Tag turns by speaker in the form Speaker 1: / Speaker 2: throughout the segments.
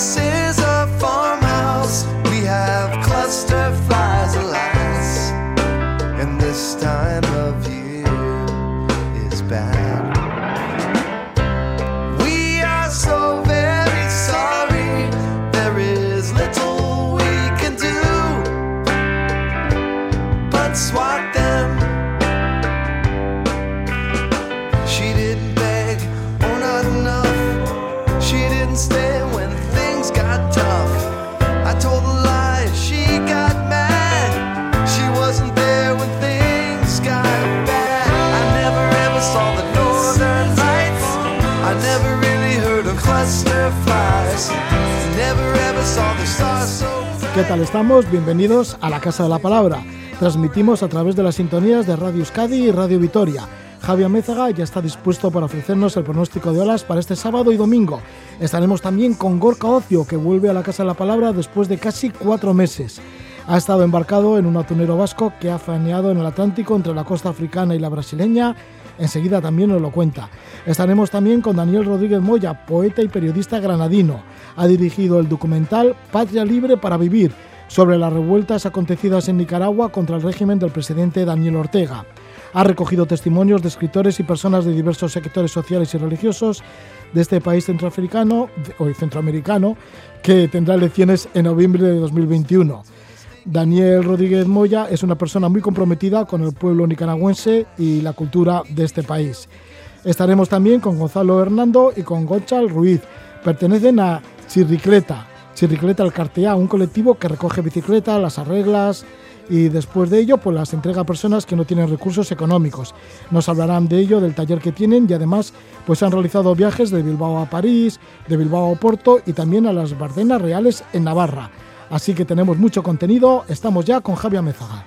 Speaker 1: say
Speaker 2: ¿Qué tal estamos? Bienvenidos a la Casa de la Palabra. Transmitimos a través de las sintonías de Radio Euskadi y Radio Vitoria. Javier Mézaga ya está dispuesto para ofrecernos el pronóstico de olas para este sábado y domingo. Estaremos también con Gorka Ocio, que vuelve a la Casa de la Palabra después de casi cuatro meses. Ha estado embarcado en un atunero vasco que ha faneado en el Atlántico entre la costa africana y la brasileña. Enseguida también nos lo cuenta. Estaremos también con Daniel Rodríguez Moya, poeta y periodista granadino. Ha dirigido el documental Patria Libre para Vivir, sobre las revueltas acontecidas en Nicaragua contra el régimen del presidente Daniel Ortega. Ha recogido testimonios de escritores y personas de diversos sectores sociales y religiosos de este país centroafricano o centroamericano que tendrá elecciones en noviembre de 2021. Daniel Rodríguez Moya es una persona muy comprometida con el pueblo nicaragüense y la cultura de este país. Estaremos también con Gonzalo Hernando y con Gonchal Ruiz. Pertenecen a Chirricleta, Chirricleta el Cartea, un colectivo que recoge bicicletas, las arreglas y después de ello pues las entrega a personas que no tienen recursos económicos. Nos hablarán de ello, del taller que tienen y además pues han realizado viajes de Bilbao a París, de Bilbao a Porto y también a las Bardenas Reales en Navarra. Así que tenemos mucho contenido, estamos ya con Javier Mezaga.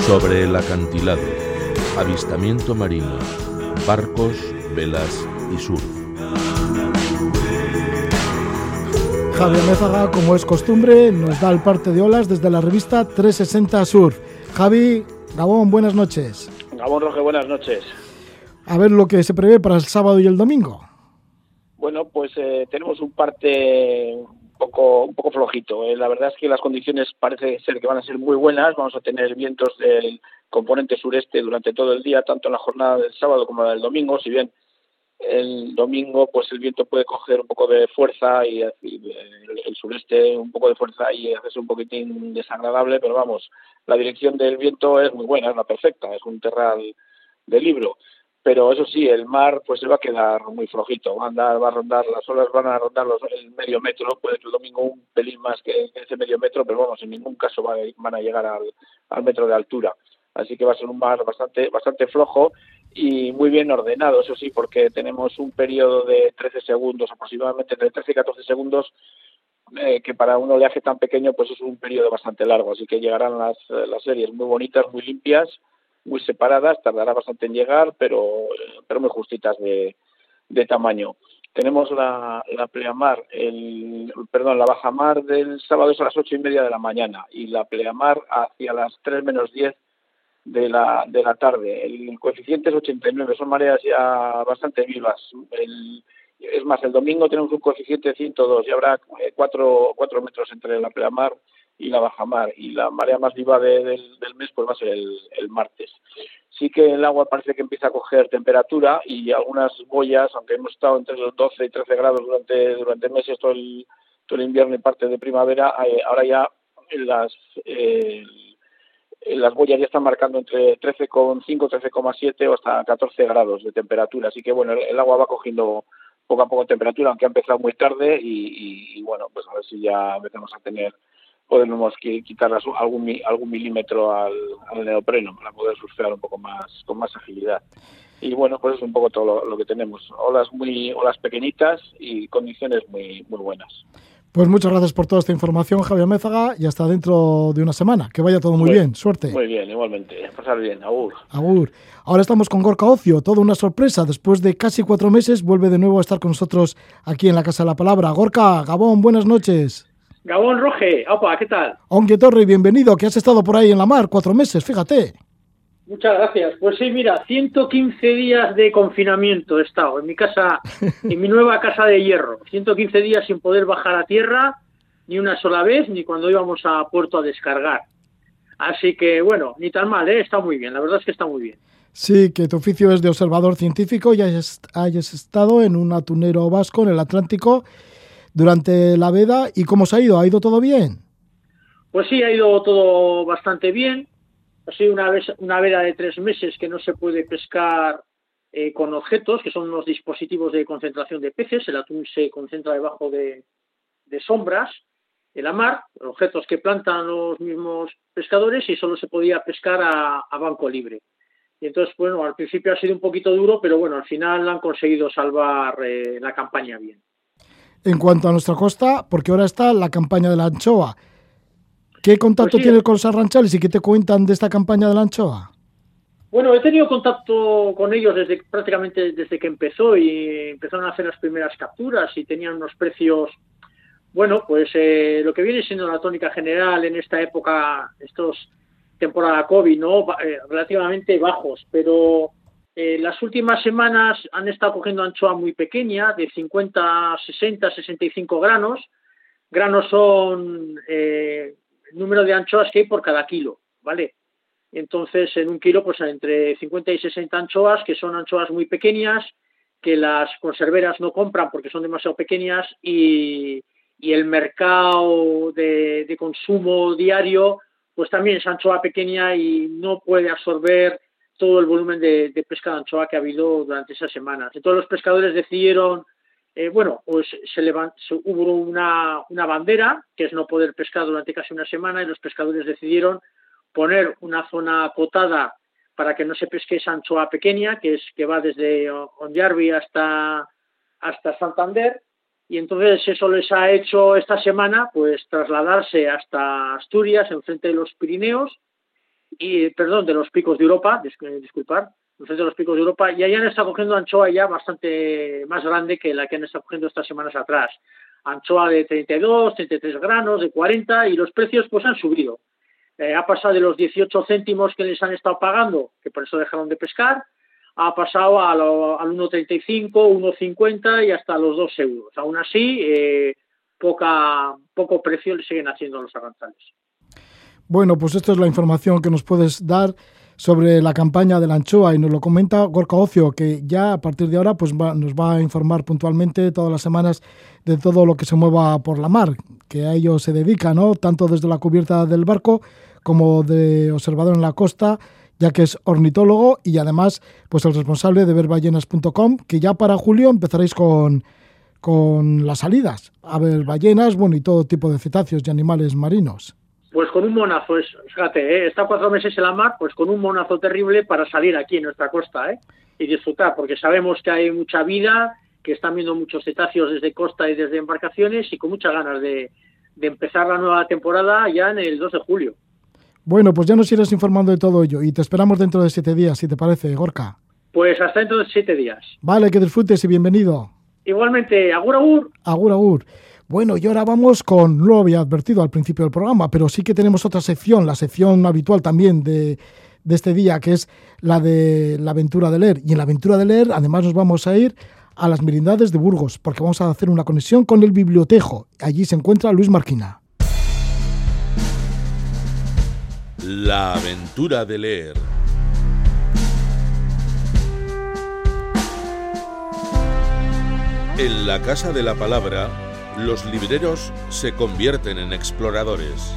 Speaker 3: Sobre el acantilado, avistamiento marino, barcos, velas y surf.
Speaker 2: Javier Mézaga, como es costumbre, nos da el parte de olas desde la revista 360 Surf. Javi, Gabón, buenas noches.
Speaker 4: Gabón Roge, buenas noches.
Speaker 2: A ver lo que se prevé para el sábado y el domingo.
Speaker 4: Bueno, pues eh, tenemos un parte un poco, un poco flojito. eh. La verdad es que las condiciones parece ser que van a ser muy buenas. Vamos a tener vientos del componente sureste durante todo el día, tanto en la jornada del sábado como la del domingo. Si bien el domingo pues el viento puede coger un poco de fuerza y, y el, el sureste un poco de fuerza y hacerse un poquitín desagradable, pero vamos, la dirección del viento es muy buena, es la perfecta, es un terral de libro. Pero eso sí, el mar pues se va a quedar muy flojito, va a andar, va a rondar, las olas van a rondar el medio metro, puede que el domingo un pelín más que ese medio metro, pero vamos, en ningún caso van a llegar al, metro de altura. Así que va a ser un mar bastante, bastante flojo y muy bien ordenado, eso sí, porque tenemos un periodo de 13 segundos, aproximadamente entre 13 y 14 segundos, eh, que para un oleaje tan pequeño pues es un periodo bastante largo, así que llegarán las, las series muy bonitas, muy limpias, muy separadas, tardará bastante en llegar, pero, pero muy justitas de, de tamaño. Tenemos la, la pleamar, el, perdón, la bajamar del sábado es a las ocho y media de la mañana y la pleamar hacia las 3 menos 10 de la, de la tarde. El coeficiente es 89, son mareas ya bastante vivas. Es más, el domingo tenemos un coeficiente de 102 y habrá 4 cuatro metros entre la pleamar y la bajamar. Y la marea más viva de, del, del mes pues va a ser el, el martes. Sí que el agua parece que empieza a coger temperatura y algunas boyas, aunque hemos estado entre los 12 y 13 grados durante, durante meses, todo el, todo el invierno y parte de primavera, eh, ahora ya las, eh, las boyas ya están marcando entre 13,5, 13,7 o hasta 14 grados de temperatura. Así que bueno, el, el agua va cogiendo poco a poco temperatura, aunque ha empezado muy tarde y, y, y bueno, pues a ver si ya empezamos a tener podemos quitar algún, algún milímetro al, al neopreno para poder surfear un poco más con más agilidad. Y bueno, pues es un poco todo lo, lo que tenemos. Olas muy olas pequeñitas y condiciones muy muy buenas.
Speaker 2: Pues muchas gracias por toda esta información, Javier Mézaga, y hasta dentro de una semana. Que vaya todo muy,
Speaker 4: Muy-
Speaker 2: bien, suerte.
Speaker 4: Muy bien, igualmente. Pasar bien, agur.
Speaker 2: Agur. Ahora estamos con Gorka Ocio, toda una sorpresa. Después de casi cuatro meses, vuelve de nuevo a estar con nosotros aquí en la Casa de la Palabra. Gorka, Gabón, buenas noches.
Speaker 5: Gabón Roge, opa, ¿qué tal?
Speaker 2: Aunque Torre, bienvenido, que has estado por ahí en la mar cuatro meses, fíjate.
Speaker 5: Muchas gracias. Pues sí, mira, 115 días de confinamiento he estado en mi casa, en mi nueva casa de hierro. 115 días sin poder bajar a tierra ni una sola vez, ni cuando íbamos a puerto a descargar. Así que, bueno, ni tan mal, ¿eh? está muy bien, la verdad es que está muy bien.
Speaker 2: Sí, que tu oficio es de observador científico y hayas, hayas estado en un atunero vasco en el Atlántico durante la veda. ¿Y cómo se ha ido? ¿Ha ido todo bien?
Speaker 5: Pues sí, ha ido todo bastante bien. Ha sido una, vez, una veda de tres meses que no se puede pescar eh, con objetos, que son unos dispositivos de concentración de peces. El atún se concentra debajo de, de sombras en la mar, objetos que plantan los mismos pescadores y solo se podía pescar a, a, banco libre. Y entonces, bueno, al principio ha sido un poquito duro, pero bueno, al final han conseguido salvar eh, la campaña bien.
Speaker 2: En cuanto a nuestra costa, porque ahora está la campaña de la anchoa. ¿Qué contacto
Speaker 5: Pues sí.
Speaker 2: tienes con los arranchales y qué te cuentan de esta campaña de la anchoa?
Speaker 5: Bueno, he tenido contacto con ellos desde prácticamente desde que empezó y empezaron a hacer las primeras capturas y tenían unos precios, bueno, pues eh, lo que viene siendo la tónica general en esta época, estos temporada COVID, ¿no? Eh, relativamente bajos, pero eh, las últimas semanas han estado cogiendo anchoa muy pequeña, de 50, 60, 65 granos. Granos son eh, el número de anchoas que hay por cada kilo, ¿vale? Entonces, en un kilo, pues entre 50 y 60 anchoas, que son anchoas muy pequeñas, que las conserveras no compran porque son demasiado pequeñas y, y el mercado de, de consumo diario, pues también es anchoa pequeña y no puede absorber todo el volumen de, pesca de anchoa que ha habido durante esas semanas. Entonces los pescadores decidieron, eh, bueno, pues se, levan- se- hubo una, una bandera, que es no poder pescar durante casi una semana, y los pescadores decidieron poner una zona acotada para que no se pesque esa anchoa pequeña, que es que va desde Onjarvi hasta, hasta Santander, y entonces eso les ha hecho esta semana pues trasladarse hasta Asturias, enfrente de los Pirineos, y perdón, de los picos de Europa, dis- disculpar, enfrente de los picos de Europa, y ahí han estado cogiendo anchoa ya bastante más grande que la que han estado cogiendo estas semanas atrás. Anchoa de 32, 33 granos, de 40, y los precios pues han subido. Eh, ha pasado de los 18 céntimos que les han estado pagando, que por eso dejaron de pescar, ha pasado al 1,35, 1,50 y hasta los 2 euros. Aún así, eh, poca, poco precio le siguen haciendo los arranzales.
Speaker 2: Bueno, pues esto es la información que nos puedes dar sobre la campaña de la anchoa y nos lo comenta Gorka Ocio, que ya a partir de ahora pues va- nos va a informar puntualmente todas las semanas de todo lo que se mueva por la mar, que a ello se dedica, ¿no? Tanto desde la cubierta del barco como de observador en la costa, ya que es ornitólogo y además pues el responsable de verballenas.com, que ya para julio empezaréis con, con las salidas a ver ballenas, bueno, y todo tipo de cetáceos y animales marinos.
Speaker 5: Pues con un monazo, es, fíjate, ¿eh? está cuatro meses en la mar, pues con un monazo terrible para salir aquí en nuestra costa ¿eh? y disfrutar, porque sabemos que hay mucha vida, que están viendo muchos cetáceos desde costa y desde embarcaciones y con muchas ganas de, de empezar la nueva temporada ya en el 2 de julio.
Speaker 2: Bueno, pues ya nos irás informando de todo ello y te esperamos dentro de siete días, si te parece, Gorka.
Speaker 5: Pues hasta dentro de siete días.
Speaker 2: Vale, que disfrutes y bienvenido.
Speaker 5: Igualmente, agur agur.
Speaker 2: Agur, agur. Bueno, y ahora vamos con, no lo había advertido al principio del programa, pero sí que tenemos otra sección, la sección habitual también de, de este día, que es la de la aventura de leer. Y en la aventura de leer, además, nos vamos a ir a las merindades de Burgos, porque vamos a hacer una conexión con el bibliotejo. Allí se encuentra Luis Marquina.
Speaker 3: La aventura de leer. En la Casa de la Palabra, los libreros se convierten en exploradores.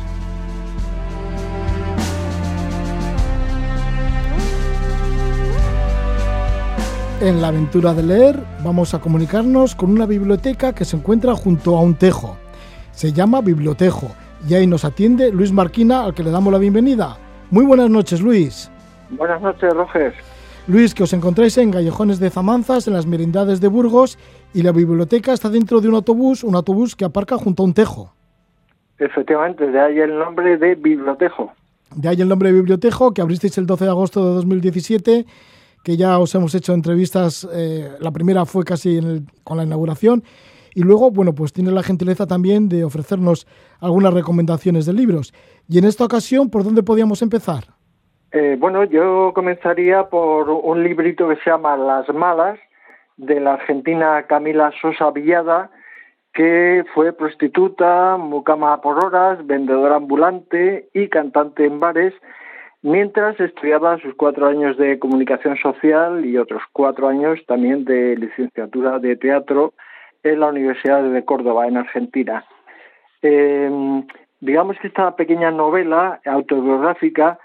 Speaker 2: En la aventura de leer vamos a comunicarnos con una biblioteca que se encuentra junto a un tejo. Se llama Bibliotejo y ahí nos atiende Luis Marquina, al que le damos la bienvenida. Muy buenas noches, Luis.
Speaker 6: Buenas noches, Roger.
Speaker 2: Luis, que os encontráis en Gallejones de Zamanzas, en las merindades de Burgos, y la biblioteca está dentro de un autobús, un autobús que aparca junto a un tejo.
Speaker 6: Efectivamente, de ahí el nombre de bibliotejo.
Speaker 2: De ahí el nombre de Bibliotejo, que abristeis el 12 de agosto de 2017, que ya os hemos hecho entrevistas, eh, la primera fue casi en el- con la inauguración, y luego, bueno, pues tienes la gentileza también de ofrecernos algunas recomendaciones de libros. Y en esta ocasión, ¿por dónde podíamos empezar?
Speaker 6: Eh, bueno, yo comenzaría por un librito que se llama Las Malas, de la argentina Camila Sosa Villada, que fue prostituta, mucama por horas, vendedora ambulante y cantante en bares, mientras estudiaba sus cuatro años de comunicación social y otros cuatro años también de licenciatura de teatro en la Universidad de Córdoba, en Argentina. Eh, digamos que esta pequeña novela autobiográfica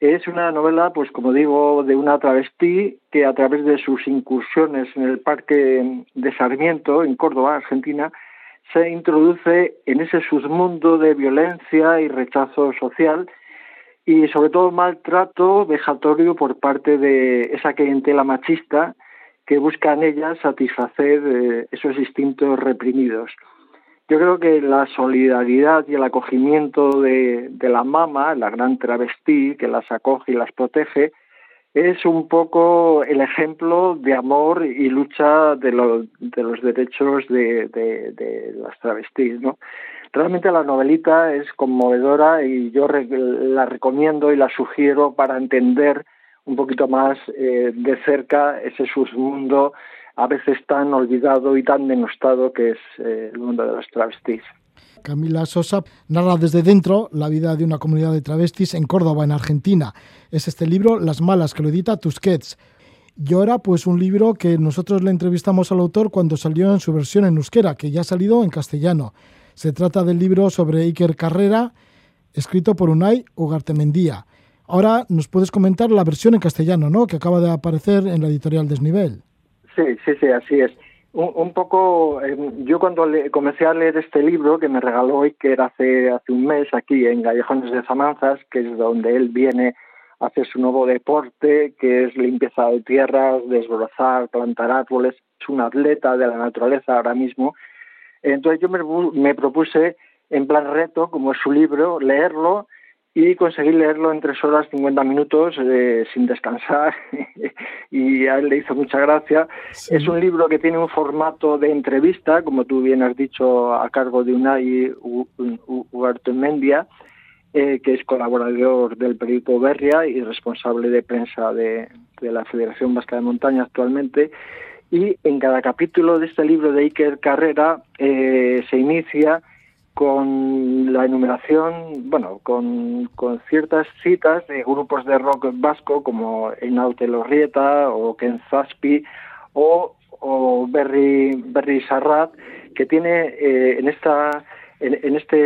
Speaker 6: es una novela, pues como digo, de una travestí que a través de sus incursiones en el Parque de Sarmiento, en Córdoba, Argentina, se introduce en ese submundo de violencia y rechazo social y sobre todo maltrato vejatorio por parte de esa clientela machista que busca en ella satisfacer eh, esos instintos reprimidos. Yo creo que la solidaridad y el acogimiento de, la mama, la gran travestí que las acoge y las protege, es un poco el ejemplo de amor y lucha de, los derechos de, de, las travestis, ¿no? Realmente la novelita es conmovedora y yo la recomiendo y la sugiero para entender un poquito más eh, de cerca ese submundo a veces tan olvidado y tan denostado que es eh, el mundo de los travestis.
Speaker 2: Camila Sosa narra desde dentro la vida de una comunidad de travestis en Córdoba, en Argentina. Es este libro, Las Malas, que lo edita Tusquets. Y ahora, pues un libro que nosotros le entrevistamos al autor cuando salió en su versión en euskera, que ya ha salido en castellano. Se trata del libro sobre Iker Carrera, escrito por Unai Ugartemendía. Ahora nos puedes comentar la versión en castellano, ¿no? Que acaba de aparecer en la editorial Desnivel.
Speaker 6: Sí, sí, sí, así es. Un, poco, eh, yo cuando le, comencé a leer este libro que me regaló hoy, que era hace, hace un mes aquí en Gallejones de Zamanzas, que es donde él viene a hacer su nuevo deporte, que es limpieza de tierras, desbrozar, plantar árboles, es un atleta de la naturaleza ahora mismo. Entonces yo me, me propuse, en plan reto, como es su libro, leerlo y conseguí leerlo en tres horas cincuenta minutos eh, sin descansar y a él le hizo mucha gracia. Es un libro que tiene un formato de entrevista, como tú bien has dicho, a cargo de Unai Uartemendia, eh, que es colaborador del periódico Berria y responsable de prensa de, de la Federación Vasca de Montaña actualmente. Y en cada capítulo de este libro de Iker Carrera eh, se inicia con la enumeración, bueno, con, ciertas citas de grupos de rock vasco como Einaute Lorrieta o Ken Zaspi o, o Berry, Berry Sarrat, que tiene eh, en esta en, en esta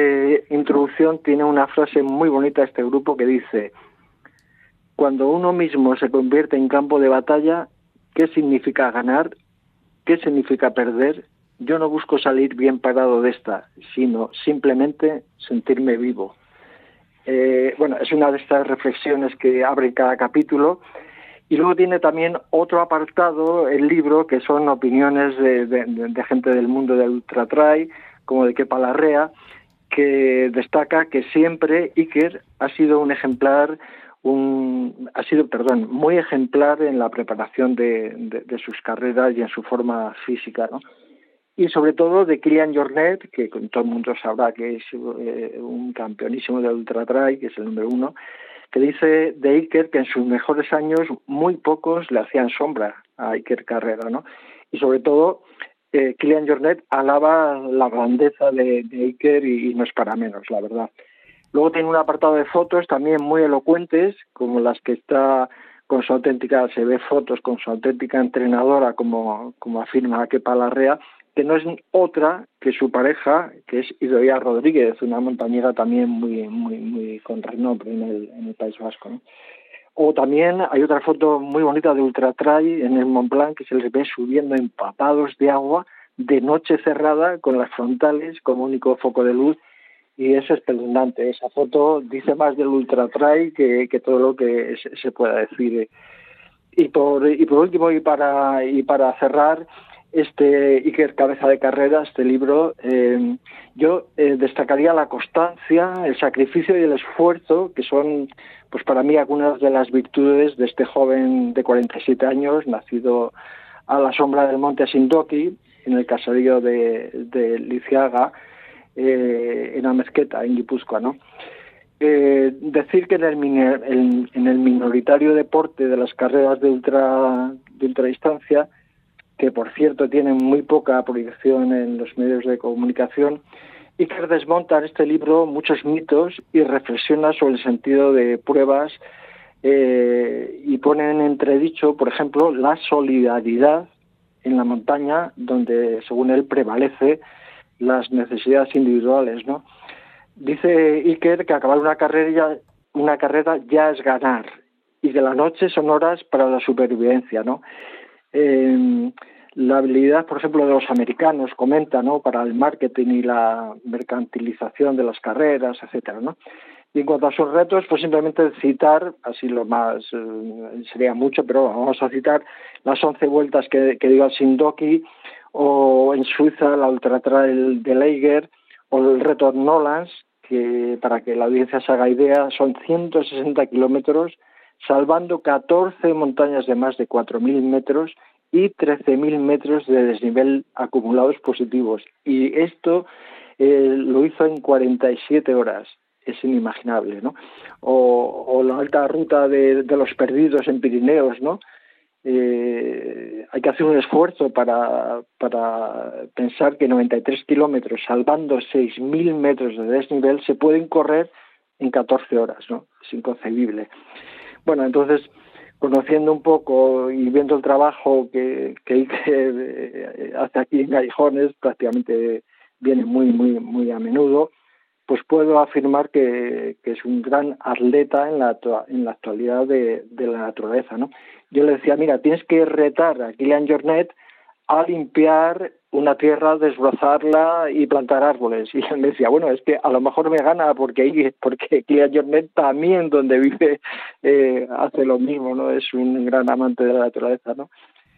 Speaker 6: introducción tiene una frase muy bonita este grupo que dice cuando uno mismo se convierte en campo de batalla, ¿qué significa ganar? ¿Qué significa perder? Yo no busco salir bien parado de esta, sino simplemente sentirme vivo. Eh, bueno, es una de estas reflexiones que abre cada capítulo. Y luego tiene también otro apartado, el libro, que son opiniones de, gente del mundo del ultratray, como de Kepa Larrea, que destaca que siempre Iker ha sido un ejemplar, un, ha sido, perdón, muy ejemplar en la preparación de, de sus carreras y en su forma física, ¿no? Y sobre todo de Kilian Jornet, que todo el mundo sabrá que es eh, un campeonísimo de ultra trail, que es el número uno, que dice de Iker que en sus mejores años muy pocos le hacían sombra a Iker Carrera, ¿no? Y sobre todo eh, Jornet alaba la grandeza de, Iker y, no es para menos, la verdad. Luego tiene un apartado de fotos también muy elocuentes, como las que está con su auténtica, se ve fotos con su auténtica entrenadora, como, como afirma Kepa Larrea, que no es otra que su pareja, que es Idoia Rodríguez, una montañera también muy, muy, muy con renombre en el, en el País Vasco. O también hay otra foto muy bonita de Ultratrail en el Mont Blanc que se les ve subiendo empapados de agua de noche cerrada con las frontales como único foco de luz y es espeluznante. Esa foto dice más del Ultratrail que, que todo lo que se, se pueda decir. Y por, y por último, y para, y para cerrar, este Iker Cabeza de Carrera, este libro, eh, yo eh, destacaría la constancia, el sacrificio y el esfuerzo, que son, pues para mí, algunas de las virtudes de este joven de 47 años, nacido a la sombra del monte Asindoki, en el caserío de, de Liciaga, eh, en Amezqueta, en Guipúzcoa, ¿no? Eh, decir que en el, en el minoritario deporte de las carreras de ultra de ultradistancia, que por cierto tienen muy poca proyección en los medios de comunicación, Iker desmonta en este libro muchos mitos y reflexiona sobre el sentido de pruebas eh, y pone en entredicho, por ejemplo, la solidaridad en la montaña, donde según él prevalece las necesidades individuales, ¿no? Dice Iker que acabar una carrera, ya es ganar y que las noches son horas para la supervivencia, ¿no? Eh, la habilidad, por ejemplo, de los americanos, comenta, ¿no? Para el marketing y la mercantilización de las carreras, etcétera, ¿no? Y en cuanto a sus retos, pues simplemente citar, así lo más, eh, sería mucho, pero vamos a citar las 11 vueltas que, que dio al Sindoki, o en Suiza la Ultra Trail de Leiger, o el reto Nolans, que para que la audiencia se haga idea, son 160 kilómetros, salvando 14 montañas de más de 4.000 metros y 13.000 metros de desnivel acumulados positivos. Y esto eh, lo hizo en 47 horas. Es inimaginable, ¿no? O, la alta ruta de, los perdidos en Pirineos, ¿no? Eh, hay que hacer un esfuerzo para, para pensar que 93 kilómetros, salvando 6.000 metros de desnivel, se pueden correr en 14 horas, ¿no? Es inconcebible. Bueno, entonces, conociendo un poco y viendo el trabajo que, que eh, hace aquí en Gallejones, prácticamente viene muy, muy, muy a menudo, pues puedo afirmar que, que es un gran atleta en la, en la actualidad de, de, la naturaleza. ¿no? Yo le decía, mira, tienes que retar a Kilian Jornet a limpiar una tierra, desbrozarla y plantar árboles. Y él me decía, bueno, es que a lo mejor me gana porque porque Kylian Jornet también donde vive eh, hace lo mismo, ¿no? Es un gran amante de la naturaleza, ¿no?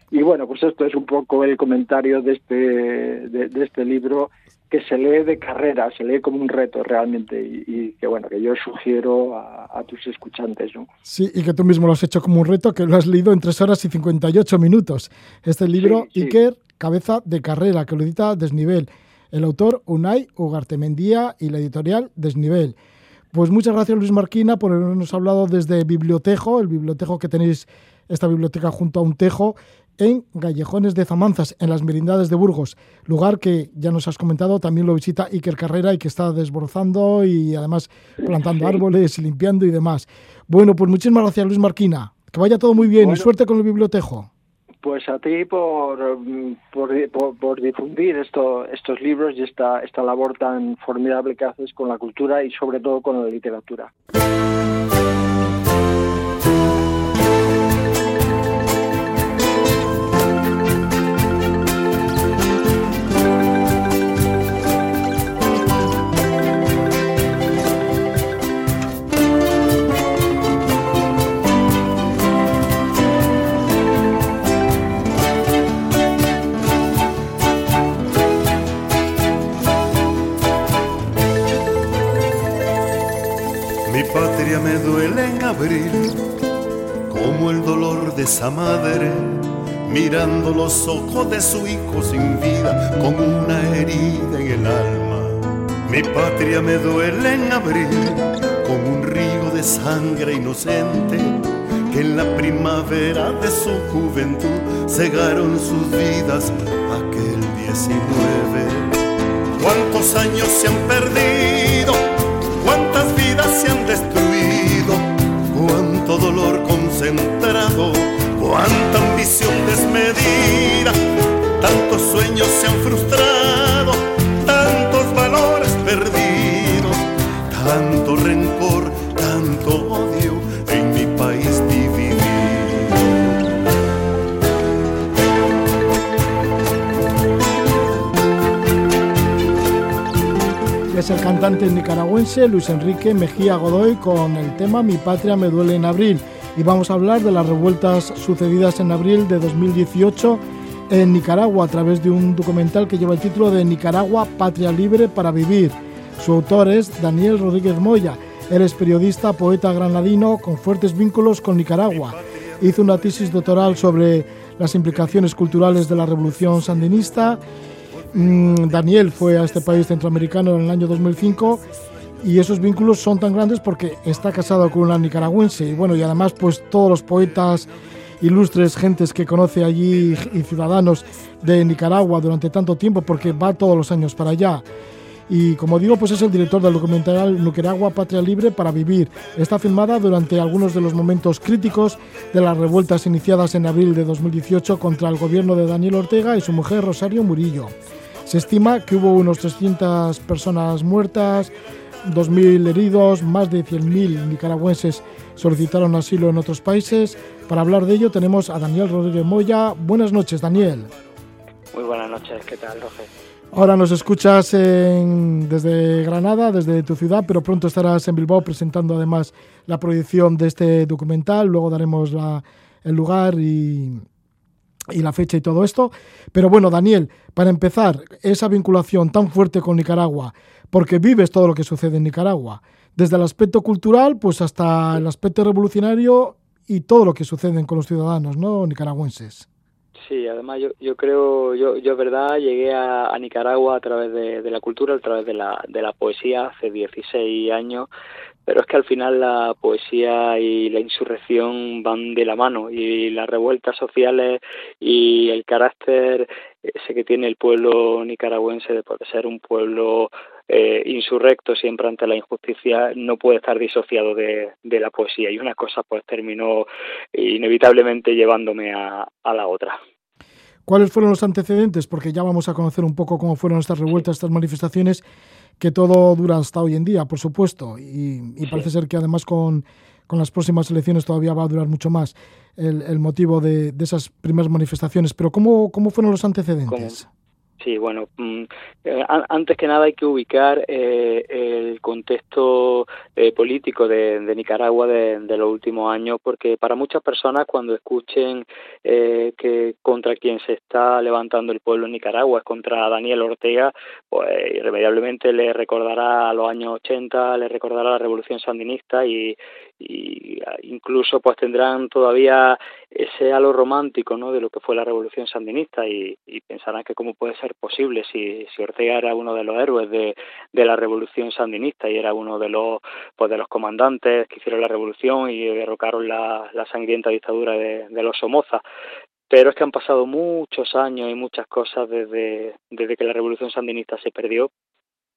Speaker 6: Y bueno, pues esto es un poco el comentario de este, de, este libro que se lee de carrera, se lee como un reto realmente y, que bueno, que yo sugiero a, tus escuchantes. ¿no?
Speaker 2: Sí, y que tú mismo lo has hecho como un reto, que lo has leído en tres horas y 58 minutos. Este libro, Iker, Cabeza de Carrera, que lo edita Desnivel. El autor, Unai Ugartemendía y la editorial Desnivel. Pues muchas gracias Luis Marquina por habernos hablado desde Bibliotejo, el bibliotejo que tenéis esta biblioteca junto a un tejo en Gallejones de Zamanzas, en las Merindades de Burgos, lugar que ya nos has comentado, también lo visita Iker Carrera y que está desbrozando y además plantando árboles limpiando y demás. Bueno, pues muchísimas gracias Luis Marquina, que vaya todo muy bien y suerte con el bibliotejo.
Speaker 6: Pues a ti por, por, difundir esto, estos libros y esta, esta labor tan formidable que haces con la cultura y sobre todo con la literatura.
Speaker 1: Esa madre, mirando los ojos de su hijo sin vida, como una herida en el alma. Mi patria me duele en abril, como un río de sangre inocente, que en la primavera de su juventud cegaron sus vidas aquel 19. ¿Cuántos años se han perdido? ¿Cuántas vidas se han destruido? Concentrado, cuánta ambición desmedida, tantos sueños se han frustrado, tantos valores perdidos, tanto rencor, tanto odio en mi país dividido.
Speaker 2: Es el cantante nicaragüense Luis Enrique Mejía Godoy con el tema Mi patria me duele en abril. Y vamos a hablar de las revueltas sucedidas en abril de 2018 en Nicaragua a través de un documental que lleva el título de Nicaragua, Patria Libre para Vivir. Su autor es Daniel Rodríguez Moya. Él es periodista, poeta granadino con fuertes vínculos con Nicaragua. Hizo una tesis doctoral sobre las implicaciones culturales de la revolución sandinista Mm, Daniel fue a este país centroamericano en el año 2005 y esos vínculos son tan grandes porque está casado con una nicaragüense y bueno, y además pues todos los poetas ilustres, gentes que conoce allí y ciudadanos de Nicaragua durante tanto tiempo porque va todos los años para allá. Y como digo, pues es el director del documental Nicaragua Patria Libre para Vivir. Está filmada durante algunos de los momentos críticos de las revueltas iniciadas en abril de 2018 contra el gobierno de Daniel Ortega y su mujer Rosario Murillo. Se estima que hubo unos 300 personas muertas, 2.000 heridos, más de 100.000 nicaragüenses solicitaron asilo en otros países. Para hablar de ello tenemos a Daniel Rodríguez Moya. Buenas noches, Daniel.
Speaker 7: Muy buenas noches, ¿qué tal, Roger?
Speaker 2: Ahora nos escuchas desde Granada, desde tu ciudad, pero pronto estarás en Bilbao presentando además la proyección de este documental. Luego daremos el lugar y, y la fecha y todo esto. Pero bueno, Daniel, para empezar, esa vinculación tan fuerte con Nicaragua, porque vives todo lo que sucede en Nicaragua, desde el aspecto cultural pues hasta el aspecto revolucionario y todo lo que sucede con los ciudadanos no nicaragüenses.
Speaker 7: Sí, además yo, yo creo, yo, yo verdad, llegué a, Nicaragua a través de, de, la cultura, a través de la, de la poesía hace 16 años, pero es que al final la poesía y la insurrección van de la mano y las revueltas sociales y el carácter ese que tiene el pueblo nicaragüense de ser un pueblo eh, insurrecto siempre ante la injusticia no puede estar disociado de, de, la poesía y una cosa pues terminó inevitablemente llevándome a, a la otra.
Speaker 2: ¿Cuáles fueron los antecedentes? Porque ya vamos a conocer un poco cómo fueron estas revueltas, estas manifestaciones, que todo dura hasta hoy en día, por supuesto, y, parece ser que además con, con, las próximas elecciones todavía va a durar mucho más el, el motivo de, de, esas primeras manifestaciones. Pero ¿cómo, cómo fueron los antecedentes?
Speaker 7: Sí, bueno, mm, eh, antes que nada hay que ubicar eh, el contexto eh, político de, Nicaragua de, los últimos años, porque para muchas personas cuando escuchen que contra quien se está levantando el pueblo en Nicaragua es contra Daniel Ortega, pues irremediablemente le recordará a los años 80, le recordará la revolución sandinista y, y incluso pues tendrán todavía ese halo romántico ¿no? de lo que fue la revolución sandinista y, pensarán que cómo puede ser posible si, si Ortega era uno de los héroes de, de la revolución sandinista y era uno de los pues de los comandantes que hicieron la revolución y derrocaron la, la sangrienta dictadura de, de los Somoza pero es que han pasado muchos años y muchas cosas desde, desde que la revolución sandinista se perdió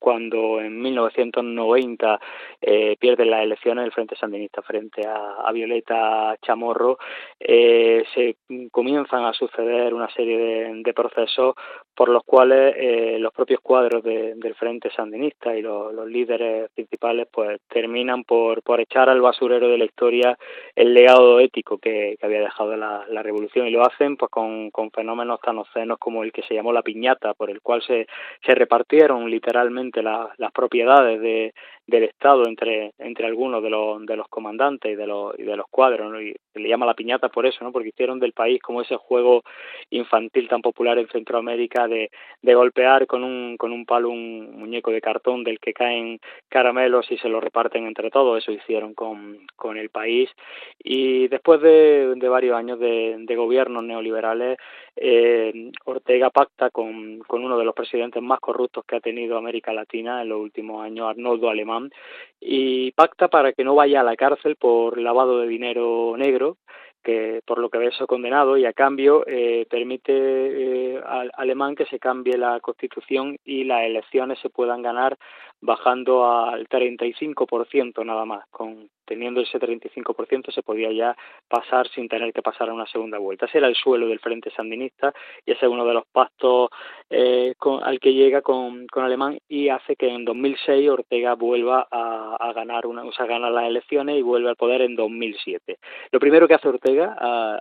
Speaker 7: cuando en 1990 eh, pierde las elecciones el Frente Sandinista frente a, Violeta Chamorro, eh, se comienzan a suceder una serie de, procesos por los cuales eh, los propios cuadros del Frente Sandinista y los, líderes principales pues terminan por, por echar al basurero de la historia el legado ético que, había dejado la, revolución. Y lo hacen pues con, con fenómenos tan obscenos como el que se llamó la piñata, por el cual se, se repartieron literalmente las propiedades de, del Estado entre, entre algunos de los, de los comandantes y de los, y de los cuadros, y le llama la piñata por eso, ¿no? porque hicieron del país como ese juego infantil tan popular en Centroamérica de, de golpear con un, con un palo un muñeco de cartón del que caen caramelos y se lo reparten entre todos, eso hicieron con, con el país, y después de, de varios años de, de gobiernos neoliberales, eh, Ortega pacta con, con uno de los presidentes más corruptos que ha tenido América Latina en los últimos años, Arnoldo Alemán, y pacta para que no vaya a la cárcel por lavado de dinero negro, que por lo que ve eso condenado y a cambio eh, permite eh, al alemán que se cambie la constitución y las elecciones se puedan ganar bajando al 35% nada más con teniendo ese 35% se podía ya pasar sin tener que pasar a una segunda vuelta. Ese era el suelo del Frente Sandinista y ese es uno de los pactos eh, al que llega con, con Alemán y hace que en 2006 Ortega vuelva a, ganar una, o sea, gana las elecciones y vuelve al poder en 2007. Lo primero que hace Ortega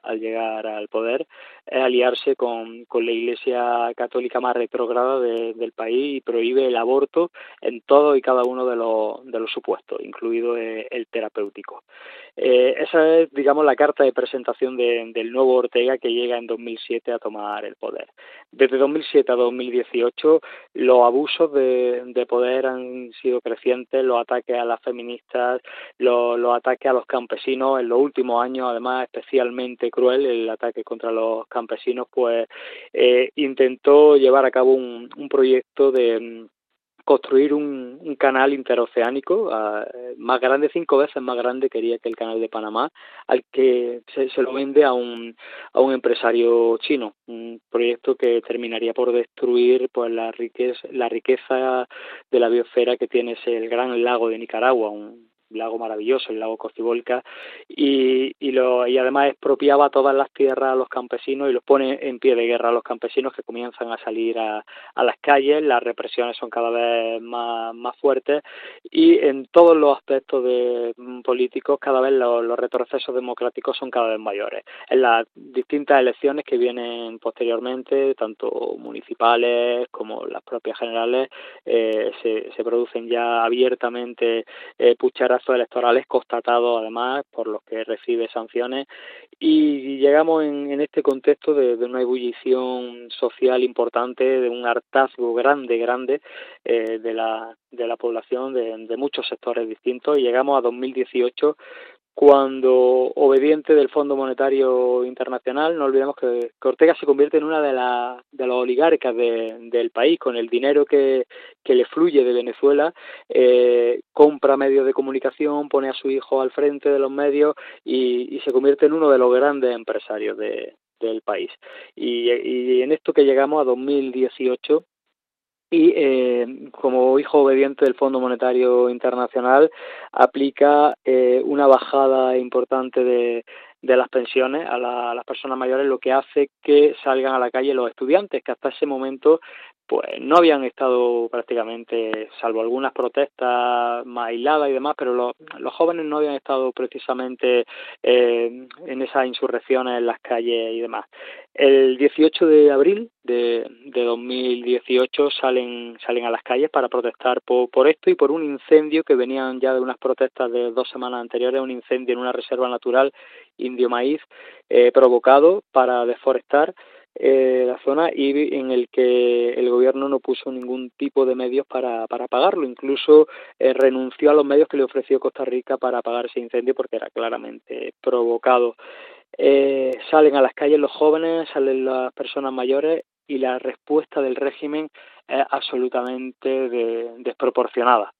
Speaker 7: al llegar al poder es aliarse con, con la Iglesia Católica más retrógrada del país y prohíbe el aborto en todo y cada uno de los, de los supuestos, incluido el terapeuta eh, esa es, digamos, la carta de presentación del nuevo Ortega que llega en 2007 a tomar el poder. Desde 2007 a 2018 los abusos de, poder han sido crecientes, los ataques a las feministas, los, ataques a los campesinos. En los últimos años, además, especialmente cruel el ataque contra los campesinos, pues eh, intentó llevar a cabo un proyecto de construir un, canal interoceánico más grande, cinco veces más grande quería que el canal de Panamá, al que se, se, lo vende a un, a un empresario chino, un proyecto que terminaría por destruir pues la riqueza, la riqueza de la biosfera que tiene ese, el gran lago de Nicaragua, un, lago maravilloso, el lago Cocibolca, y, y, lo, y además expropiaba todas las tierras a los campesinos y los pone en pie de guerra a los campesinos que comienzan a salir a, a las calles, las represiones son cada vez más, más fuertes y en todos los aspectos mm, políticos cada vez los, los retrocesos democráticos son cada vez mayores. En las distintas elecciones que vienen posteriormente, tanto municipales como las propias generales, eh, se, se producen ya abiertamente eh, pucharas electorales constatados además por los que recibe sanciones. Y llegamos en, este contexto de, una ebullición social importante, de un hartazgo grande, grande eh, de, la, de la población de, de muchos sectores distintos. Y llegamos a 2018 cuando obediente del Fondo Monetario Internacional, no olvidemos que, Ortega se convierte en una de, la, de los oligarcas del país, con el dinero que, que le fluye de Venezuela, eh, compra medios de comunicación, pone a su hijo al frente de los medios y, se convierte en uno de los grandes empresarios de, del país. Y en esto que llegamos a 2018, y eh, como hijo obediente del Fondo Monetario Internacional aplica eh, una bajada importante de, de las pensiones a, a, las personas mayores, lo que hace que salgan a la calle los estudiantes, que hasta ese momento pues no habían estado prácticamente, salvo algunas protestas más aisladas y demás, pero los, los jóvenes no habían estado precisamente eh, en esas insurrecciones en las calles y demás. El 18 de abril de, de 2018 salen, salen a las calles para protestar por, por esto y por un incendio que venían ya de unas protestas de dos semanas anteriores, un incendio en una reserva natural indio maíz eh, provocado para deforestar eh, la zona y en el que el gobierno no puso ningún tipo de medios para, para pagarlo. Incluso eh, renunció a los medios que le ofreció Costa Rica para apagar ese incendio porque era claramente provocado. Salen a las calles los jóvenes, salen las personas mayores y la respuesta del régimen es absolutamente desproporcionada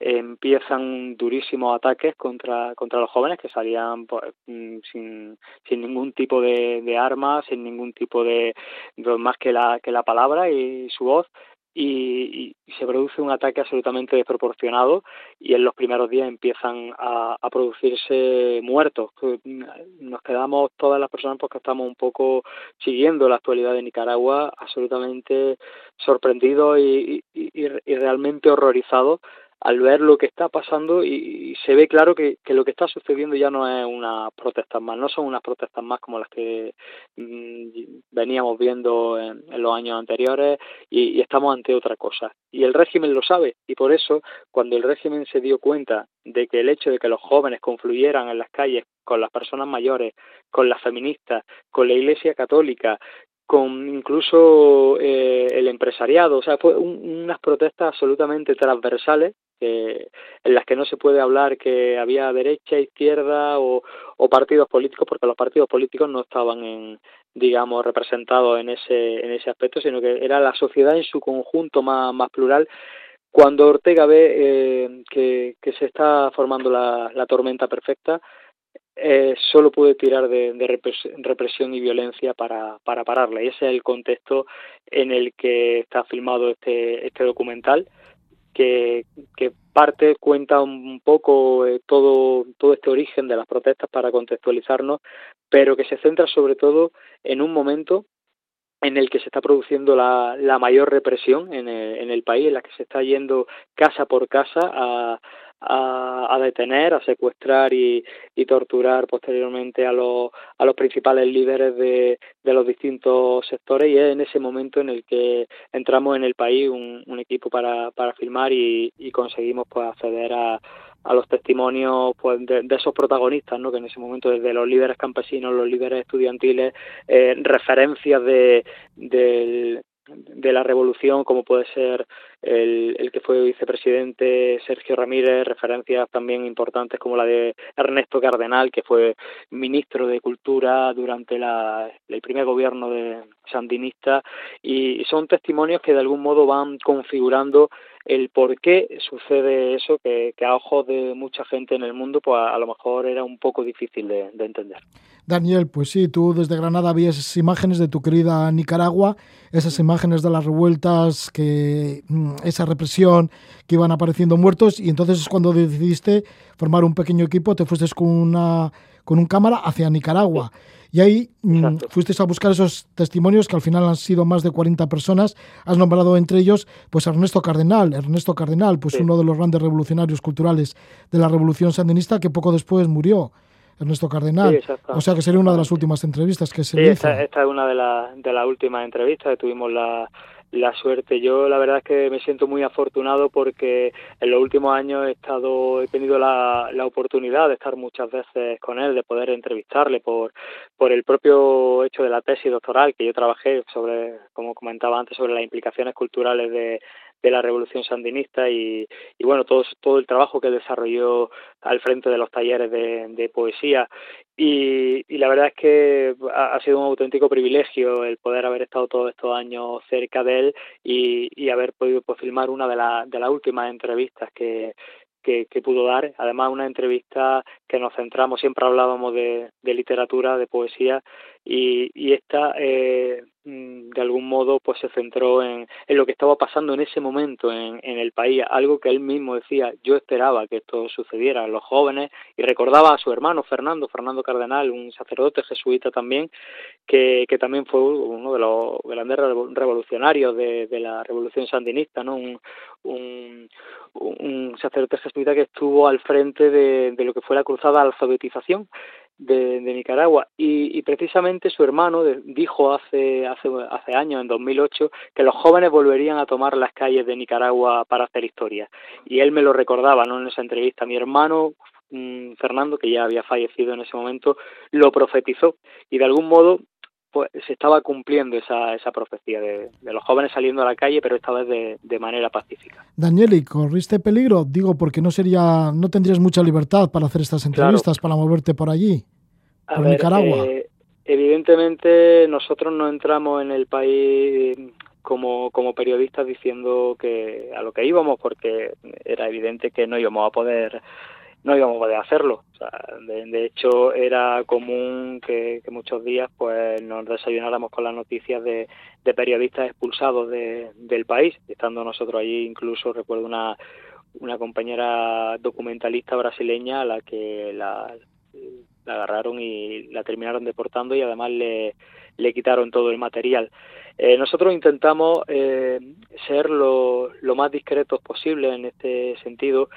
Speaker 7: empiezan durísimos ataques contra, contra los jóvenes que salían pues, mm, sin, sin ningún tipo de, de armas, sin ningún tipo de, más que la, que la palabra y su voz y, y, se produce un ataque absolutamente desproporcionado y en los primeros días empiezan a, a producirse muertos. Mm, nos quedamos todas las personas porque estamos un poco siguiendo la actualidad de Nicaragua absolutamente sorprendidos y, y, y realmente horrorizados al ver lo que está pasando y, se ve claro que, que, lo que está sucediendo ya no es una protesta más, no son unas protestas más como las que mm, veníamos viendo en, en, los años anteriores y, y, estamos ante otra cosa. Y el régimen lo sabe y por eso cuando el régimen se dio cuenta de que el hecho de que los jóvenes confluyeran en las calles con las personas mayores, con las feministas, con la Iglesia Católica, con incluso eh, el empresariado, o sea, fue un, unas protestas absolutamente transversales que, en las que no se puede hablar que había derecha, izquierda o, partidos políticos, porque los partidos políticos no estaban en, digamos, representados en ese, en ese aspecto, sino que era la sociedad en su conjunto más, más plural. Cuando Ortega ve eh, que, se está formando la, la tormenta perfecta, eh, solo puede tirar de, de, represión y violencia para, para pararla. Y ese es el contexto en el que está filmado este, este documental, que, que parte, cuenta un poco eh, todo, todo este origen de las protestas para contextualizarnos, pero que se centra sobre todo en un momento en el que se está produciendo la, la mayor represión en el, en el país, en la que se está yendo casa por casa a, a, a detener, a secuestrar y, y torturar posteriormente a los, a los principales líderes de, de los distintos sectores. Y es en ese momento en el que entramos en el país un, un equipo para, para filmar y, y conseguimos pues acceder a, a los testimonios pues de, esos protagonistas no que en ese momento desde los líderes campesinos los líderes estudiantiles eh, referencias de, de de la revolución como puede ser el, que fue vicepresidente Sergio Ramírez, referencias también importantes como la de Ernesto Cardenal, que fue ministro de Cultura durante la, el primer gobierno de sandinista, y son testimonios que de algún modo van configurando el por qué sucede eso que, a ojos de mucha gente en el mundo pues a, lo mejor era un poco difícil de, entender.
Speaker 2: Daniel, pues sí, tú desde Granada vías esas imágenes de tu querida Nicaragua, esas imágenes de las revueltas, que mm, esa represión, que iban apareciendo muertos, y entonces es cuando decidiste formar un pequeño equipo, te fuiste con una con un cámara hacia Nicaragua. Y ahí mm, fuiste a buscar esos testimonios que al final han sido más de 40 personas. Has nombrado entre ellos pues Ernesto Cardenal, Ernesto Cardenal, pues uno de los grandes revolucionarios culturales de la Revolución Sandinista que poco después murió. Ernesto Cardenal. o sea que sería una de las últimas entrevistas que se
Speaker 7: sí,
Speaker 2: hizo.
Speaker 7: Esta, esta, es una de, de las últimas entrevistas que tuvimos la, la suerte. Yo la verdad es que me siento muy afortunado porque en los últimos años he estado, he tenido la, la oportunidad de estar muchas veces con él, de poder entrevistarle por, por el propio hecho de la tesis doctoral que yo trabajé sobre, como comentaba antes, sobre las implicaciones culturales de, de la revolución sandinista y, y bueno todo todo el trabajo que desarrolló al frente de los talleres de, poesía y, la verdad es que ha, sido un auténtico privilegio el poder haber estado todos estos años cerca de él y, y haber podido pues, filmar una de, la, de las últimas entrevistas que, que, pudo dar. Además, una entrevista que nos centramos, siempre hablábamos de, de literatura, de poesía, y, y esta eh, de algún modo pues se centró en, en, lo que estaba pasando en ese momento en, en, el país, algo que él mismo decía, yo esperaba que esto sucediera, los jóvenes, y recordaba a su hermano Fernando, Fernando Cardenal, un sacerdote jesuita también, que, que también fue uno de los grandes revolucionarios de, de la revolución sandinista, ¿no? Un, un, sacerdote jesuita que estuvo al frente de, de lo que fue la cruzada alfabetización de, Nicaragua y, y, precisamente su hermano dijo hace, hace, hace años, en 2008, que los jóvenes volverían a tomar las calles de Nicaragua para hacer historia. Y él me lo recordaba ¿no? en esa entrevista. Mi hermano mm, Fernando, que ya había fallecido en ese momento, lo profetizó y de algún modo pues se estaba cumpliendo esa, esa profecía de, de, los jóvenes saliendo a la calle, pero esta vez de, de manera pacífica.
Speaker 2: Daniel, ¿y corriste peligro? Digo, porque no sería, no tendrías mucha libertad para hacer estas entrevistas, claro. para moverte por allí,
Speaker 7: a
Speaker 2: por
Speaker 7: ver,
Speaker 2: Nicaragua.
Speaker 7: Eh, evidentemente nosotros no entramos en el país como, como periodistas diciendo que a lo que íbamos, porque era evidente que no íbamos a poder no íbamos a poder hacerlo. De, hecho, era común que, que, muchos días pues nos desayunáramos con las noticias de, de periodistas expulsados de, del país. Estando nosotros allí, incluso recuerdo una, una compañera documentalista brasileña a la que la, la agarraron y la terminaron deportando y además le, le quitaron todo el material. Eh, nosotros intentamos eh, ser lo, lo, más discretos posible en este sentido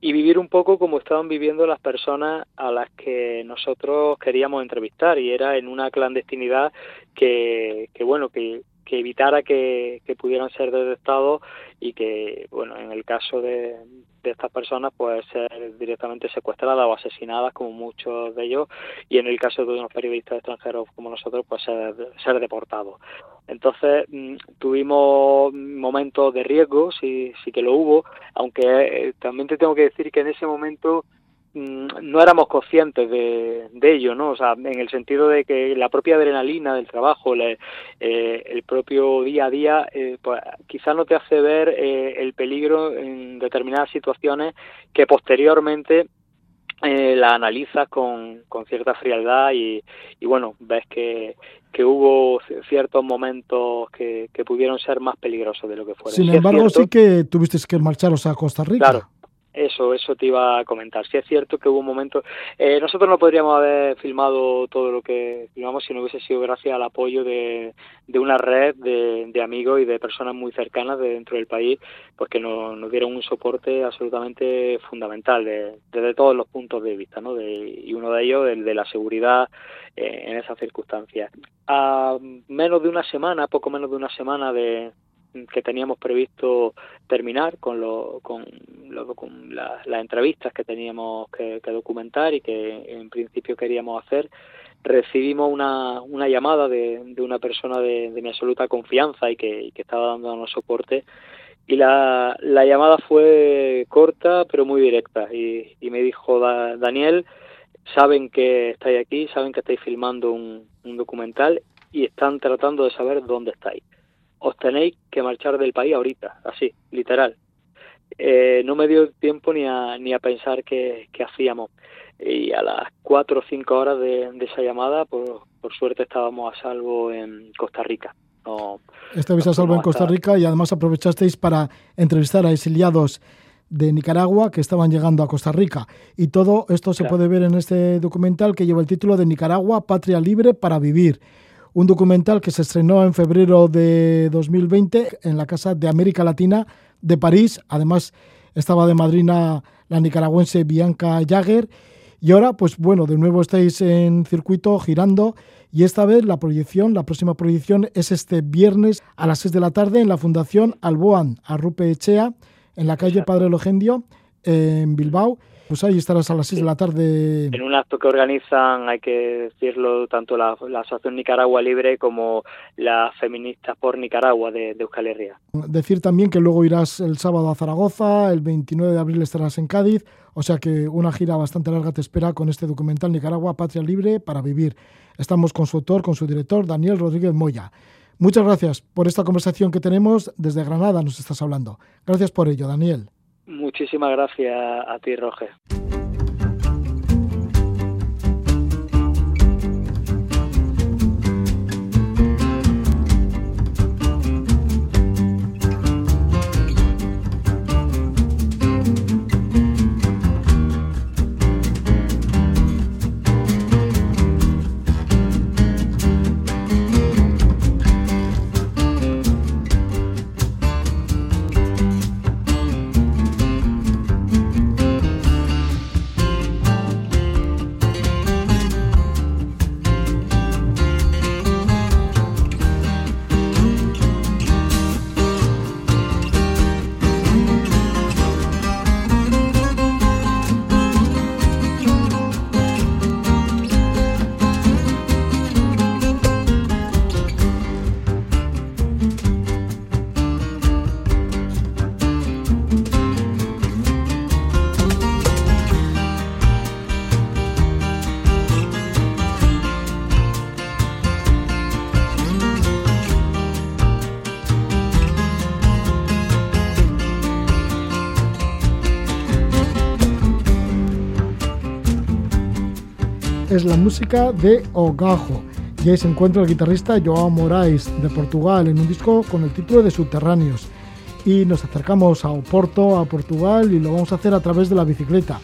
Speaker 7: y vivir un poco como estaban viviendo las personas a las que nosotros queríamos entrevistar y era en una clandestinidad que, que bueno que, que evitara que, pudieran ser detectados y que bueno en el caso de, estas personas pues ser directamente secuestradas o asesinadas como muchos de ellos y en el caso de unos periodistas extranjeros como nosotros pues ser, ser deportados. Entonces mm, tuvimos momentos de riesgo sí sí que lo hubo aunque eh, también te tengo que decir que en ese momento no éramos conscientes de, de, ello, ¿no? O sea, en el sentido de que la propia adrenalina del trabajo, le, eh, el propio día a día, eh, pues quizás no te hace ver eh, el peligro en determinadas situaciones que posteriormente eh, la analizas con, con cierta frialdad y, y bueno, ves que, que hubo ciertos momentos que, que pudieron ser más peligrosos de lo que fueron.
Speaker 2: Sin embargo, sí que tuviste que marcharos a Costa Rica.
Speaker 7: Claro, eso, eso te iba a comentar. Sí es cierto que hubo un momento. Eh, nosotros no podríamos haber filmado todo lo que filmamos si no hubiese sido gracias al apoyo de, de una red de, de, amigos y de personas muy cercanas de dentro del país, pues que nos, nos dieron un soporte absolutamente fundamental desde de todos los puntos de vista, ¿no? Y uno de ellos, el de la seguridad eh, en esas circunstancias. A menos de una semana, poco menos de una semana de, que teníamos previsto terminar con, lo, con, lo, con la, las entrevistas que teníamos que, documentar y que en principio queríamos hacer, recibimos una, una llamada de, de una persona de, de, mi absoluta confianza y que, que estaba dándonos soporte Y la, la llamada fue corta pero muy directa y, y me dijo Daniel, saben que estáis aquí, saben que estáis filmando un, un documental y están tratando de saber dónde estáis. Os tenéis que marchar del país ahorita, así, literal. Eh, no me dio tiempo ni a, ni a pensar qué, hacíamos. Y a las cuatro o cinco horas de, esa llamada, por, por suerte estábamos a salvo en Costa Rica. No,
Speaker 2: Estabais a salvo en Costa Rica y además aprovechasteis para entrevistar a exiliados de Nicaragua que estaban llegando a Costa Rica. Y todo esto se puede ver en este documental que lleva el título de Nicaragua, Patria Libre para Vivir. Un documental que se estrenó en febrero de 2020 en la Casa de América Latina de París. Además, estaba de madrina la nicaragüense Bianca Jagger. Y ahora, pues bueno, de nuevo estáis en circuito girando y esta vez la proyección, la próxima proyección es este viernes a las 6 de la tarde en la Fundación Alboan Arrupe Echea, en la calle Padre Logendio, en Bilbao. Pues ahí estarás a las 6 de la tarde.
Speaker 7: En un acto que organizan, hay que decirlo, tanto la, Asociación Nicaragua Libre como las feministas por Nicaragua de, de Euskal Herria.
Speaker 2: Decir también que luego irás el sábado a Zaragoza, el 29 de abril estarás en Cádiz, o sea que una gira bastante larga te espera con este documental Nicaragua, Patria Libre para Vivir. Estamos con su autor, con su director, Daniel Rodríguez Moya. Muchas gracias por esta conversación que tenemos. Desde Granada nos estás hablando. Gracias por ello, Daniel.
Speaker 7: Muchísimas gracias a ti, Roger.
Speaker 2: Es la música de Ogajo. Y ahí se encuentra el guitarrista Joao Moraes de Portugal en un disco con el título de Subterráneos. Y nos acercamos a Oporto, a Portugal, y lo vamos a hacer a través de la bicicleta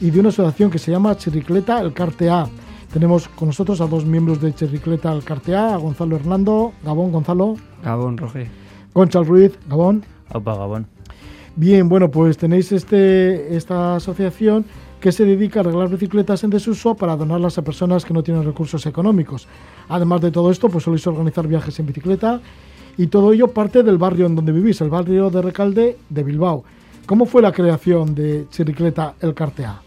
Speaker 2: y de una asociación que se llama Chiricleta El Cartea. Tenemos con nosotros a dos miembros de Chiricleta El Cartea, a Gonzalo Hernando. Gabón, Gonzalo.
Speaker 8: Gabón, Roger.
Speaker 2: Gonchal Ruiz. Gabón.
Speaker 8: Opa, Gabón.
Speaker 2: Bien, bueno, pues tenéis este, esta asociación que se dedica a arreglar bicicletas en desuso para donarlas a personas que no tienen recursos económicos. Además de todo esto, pues soléis organizar viajes en bicicleta y todo ello parte del barrio en donde vivís, el barrio de Recalde de Bilbao. ¿Cómo fue la creación de Chiricleta El Cartea?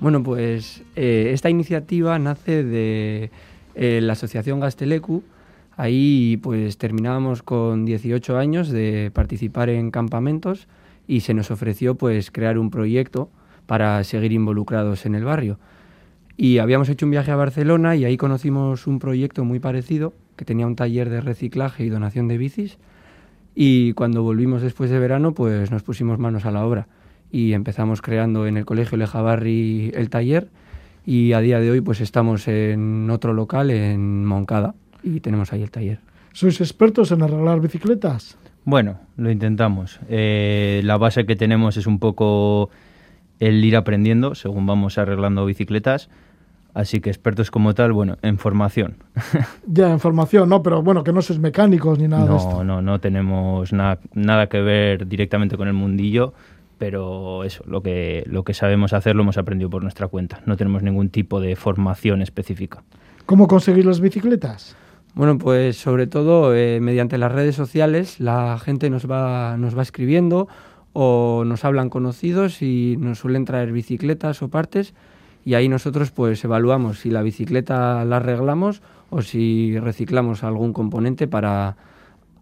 Speaker 8: Bueno, pues eh, esta iniciativa nace de eh, la asociación Gastelecu. Ahí pues terminábamos con 18 años de participar en campamentos y se nos ofreció pues crear un proyecto para seguir involucrados en el barrio. Y habíamos hecho un viaje a Barcelona y ahí conocimos un proyecto muy parecido que tenía un taller de reciclaje y donación de bicis. Y cuando volvimos después de verano, pues nos pusimos manos a la obra y empezamos creando en el colegio Lejabarri el taller y a día de hoy pues estamos en otro local en Moncada y tenemos ahí el taller.
Speaker 2: ¿Sois expertos en arreglar bicicletas?
Speaker 9: Bueno, lo intentamos. Eh, la base que tenemos es un poco el ir aprendiendo según vamos arreglando bicicletas. Así que expertos como tal, bueno, en formación.
Speaker 2: ya, en formación, ¿no? Pero bueno, que no sois mecánicos ni nada
Speaker 9: no,
Speaker 2: de esto.
Speaker 9: No, no tenemos nada que ver directamente con el mundillo, pero eso, lo que, lo que sabemos hacer lo hemos aprendido por nuestra cuenta. No tenemos ningún tipo de formación específica.
Speaker 2: ¿Cómo conseguir las bicicletas?
Speaker 8: Bueno, pues sobre todo eh, mediante las redes sociales la gente nos va, nos va escribiendo o nos hablan conocidos y nos suelen traer bicicletas o partes y ahí nosotros pues evaluamos si la bicicleta la arreglamos o si reciclamos algún componente para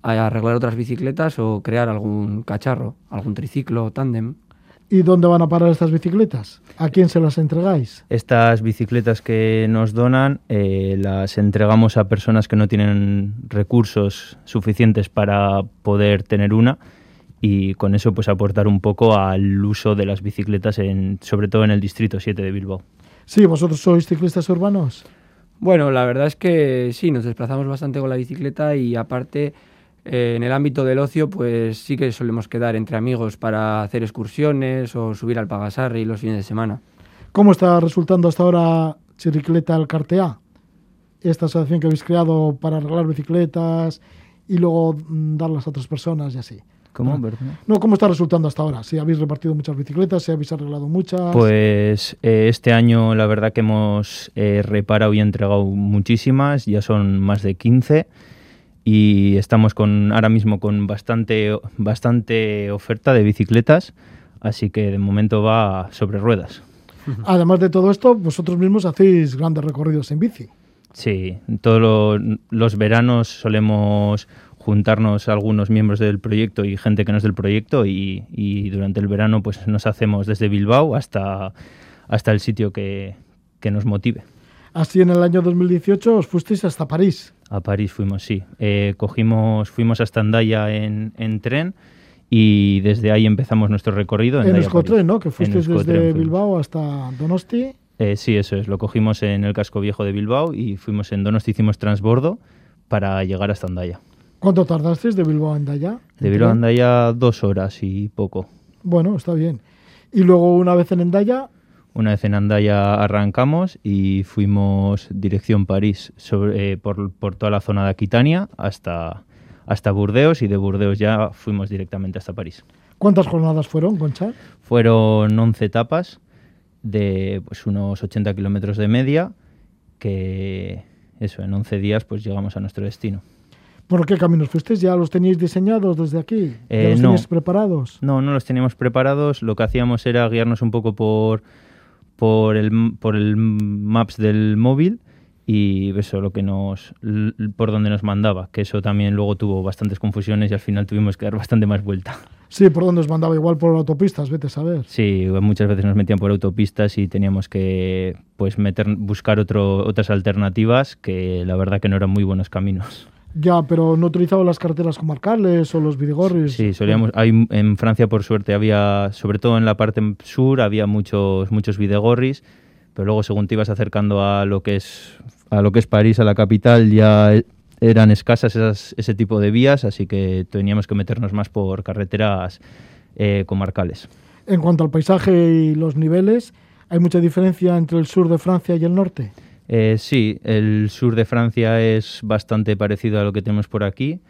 Speaker 8: a arreglar otras bicicletas o crear algún cacharro, algún triciclo, tándem.
Speaker 2: ¿Y dónde van a parar estas bicicletas? ¿A quién se las entregáis?
Speaker 9: Estas bicicletas que nos donan eh, las entregamos a personas que no tienen recursos suficientes para poder tener una y con eso pues aportar un poco al uso de las bicicletas, en, sobre todo en el distrito 7 de Bilbao.
Speaker 2: Sí, vosotros sois ciclistas urbanos.
Speaker 8: Bueno, la verdad es que sí, nos desplazamos bastante con la bicicleta y aparte eh, en el ámbito del ocio, pues sí que solemos quedar entre amigos para hacer excursiones o subir al Pagasarri los fines de semana.
Speaker 2: ¿Cómo está resultando hasta ahora Chiricleta al Cartea? Esta asociación que habéis creado para arreglar bicicletas y luego mm, darlas a otras personas y así.
Speaker 9: ¿Cómo?
Speaker 2: No. no, ¿cómo está resultando hasta ahora? Si habéis repartido muchas bicicletas, si habéis arreglado muchas.
Speaker 9: Pues eh, este año la verdad que hemos eh, reparado y entregado muchísimas, ya son más de 15 y estamos con ahora mismo con bastante, bastante oferta de bicicletas, así que de momento va sobre ruedas.
Speaker 2: Además de todo esto, vosotros mismos hacéis grandes recorridos en bici.
Speaker 9: Sí, todos los veranos solemos juntarnos algunos miembros del proyecto y gente que no es del proyecto y, y, durante el verano pues nos hacemos desde Bilbao hasta, hasta el sitio que, que nos motive.
Speaker 2: Así en el año 2018 os fuisteis hasta París.
Speaker 9: A París fuimos, sí. Eh, cogimos, fuimos hasta Andaya en, en, tren y desde ahí empezamos nuestro recorrido.
Speaker 2: En, en Escotren, ¿no? Que fuisteis desde Bilbao hasta Donosti.
Speaker 9: Eh, sí, eso es. Lo cogimos en el casco viejo de Bilbao y fuimos en Donosti, hicimos transbordo para llegar hasta Andaya.
Speaker 2: ¿Cuánto tardasteis de Bilbao a Andaya?
Speaker 9: De Bilbao a Andaya dos horas y poco.
Speaker 2: Bueno, está bien. Y luego una vez en Andaya,
Speaker 9: una vez en Andaya arrancamos y fuimos dirección París sobre, eh, por, por, toda la zona de Aquitania hasta, hasta Burdeos y de Burdeos ya fuimos directamente hasta París.
Speaker 2: ¿Cuántas jornadas fueron, Concha?
Speaker 9: Fueron 11 etapas de pues, unos 80 kilómetros de media que eso, en 11 días pues llegamos a nuestro destino.
Speaker 2: ¿Por qué caminos fuisteis? ¿Ya los teníais diseñados desde aquí? ¿Ya
Speaker 9: Eh,
Speaker 2: los
Speaker 9: no.
Speaker 2: teníais preparados?
Speaker 9: No, no los teníamos preparados. Lo que hacíamos era guiarnos un poco por, por, el, por el maps del móvil y eso lo que nos por donde nos mandaba, que eso también luego tuvo bastantes confusiones y al final tuvimos que dar bastante más vuelta.
Speaker 2: Sí, ¿por dónde os mandaba? Igual por autopistas, vete a saber.
Speaker 9: Sí, muchas veces nos metían por autopistas y teníamos que pues meter buscar otro, otras alternativas que la verdad que no eran muy buenos caminos.
Speaker 2: Ya, pero no utilizaba las carreteras comarcales o los videgorris.
Speaker 9: Sí, solíamos. Hay, en Francia, por suerte, había, sobre todo en la parte sur, había muchos, muchos videgorris, pero luego, según te ibas acercando a lo que es, a lo que es París, a la capital, ya eran escasas esas, ese tipo de vías, así que teníamos que meternos más por carreteras eh, comarcales.
Speaker 2: En cuanto al paisaje y los niveles, ¿hay mucha diferencia entre el sur de Francia y el norte?
Speaker 9: Eh, sí, el sur de Francia es bastante parecido a lo que tenemos por aquí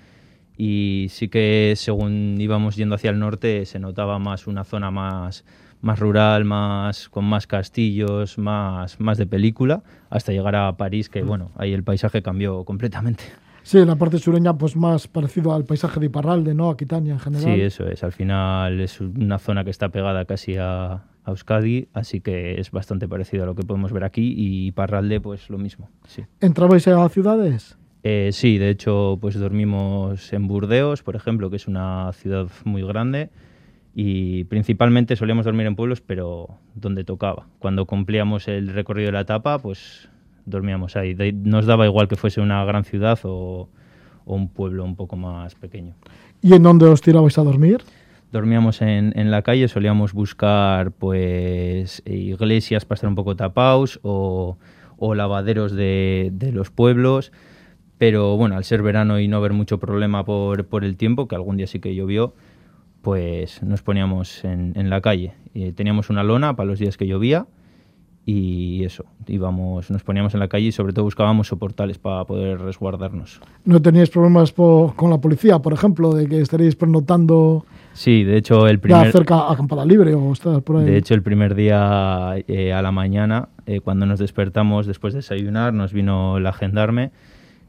Speaker 9: y sí que según íbamos yendo hacia el norte se notaba más una zona más, más rural, más con más castillos, más, más de película, hasta llegar a París, que bueno, ahí el paisaje cambió completamente.
Speaker 2: Sí, la parte sureña, pues más parecido al paisaje de Iparralde, ¿no? Aquitania en general.
Speaker 9: Sí, eso es. Al final es una zona que está pegada casi a, a Euskadi, así que es bastante parecido a lo que podemos ver aquí y Parralde, pues lo mismo. Sí.
Speaker 2: ¿Entrabais a ciudades?
Speaker 9: Eh, sí, de hecho, pues dormimos en Burdeos, por ejemplo, que es una ciudad muy grande y principalmente solíamos dormir en pueblos, pero donde tocaba. Cuando cumplíamos el recorrido de la etapa, pues dormíamos ahí. De- nos daba igual que fuese una gran ciudad o, o un pueblo un poco más pequeño.
Speaker 2: ¿Y en dónde os tirabais a dormir?
Speaker 9: Dormíamos en, en la calle, solíamos buscar pues iglesias para estar un poco tapados o, o lavaderos de, de los pueblos. Pero bueno, al ser verano y no haber mucho problema por, por el tiempo, que algún día sí que llovió, pues nos poníamos en, en la calle. Y teníamos una lona para los días que llovía y eso, íbamos, nos poníamos en la calle y sobre todo buscábamos soportales para poder resguardarnos.
Speaker 2: ¿No teníais problemas po- con la policía, por ejemplo, de que estaréis pernoctando
Speaker 9: Sí, de hecho el
Speaker 2: ya
Speaker 9: primer...
Speaker 2: cerca a Campada Libre o estar por ahí?
Speaker 9: De hecho, el primer día eh, a la mañana, eh, cuando nos despertamos después de desayunar, nos vino el gendarme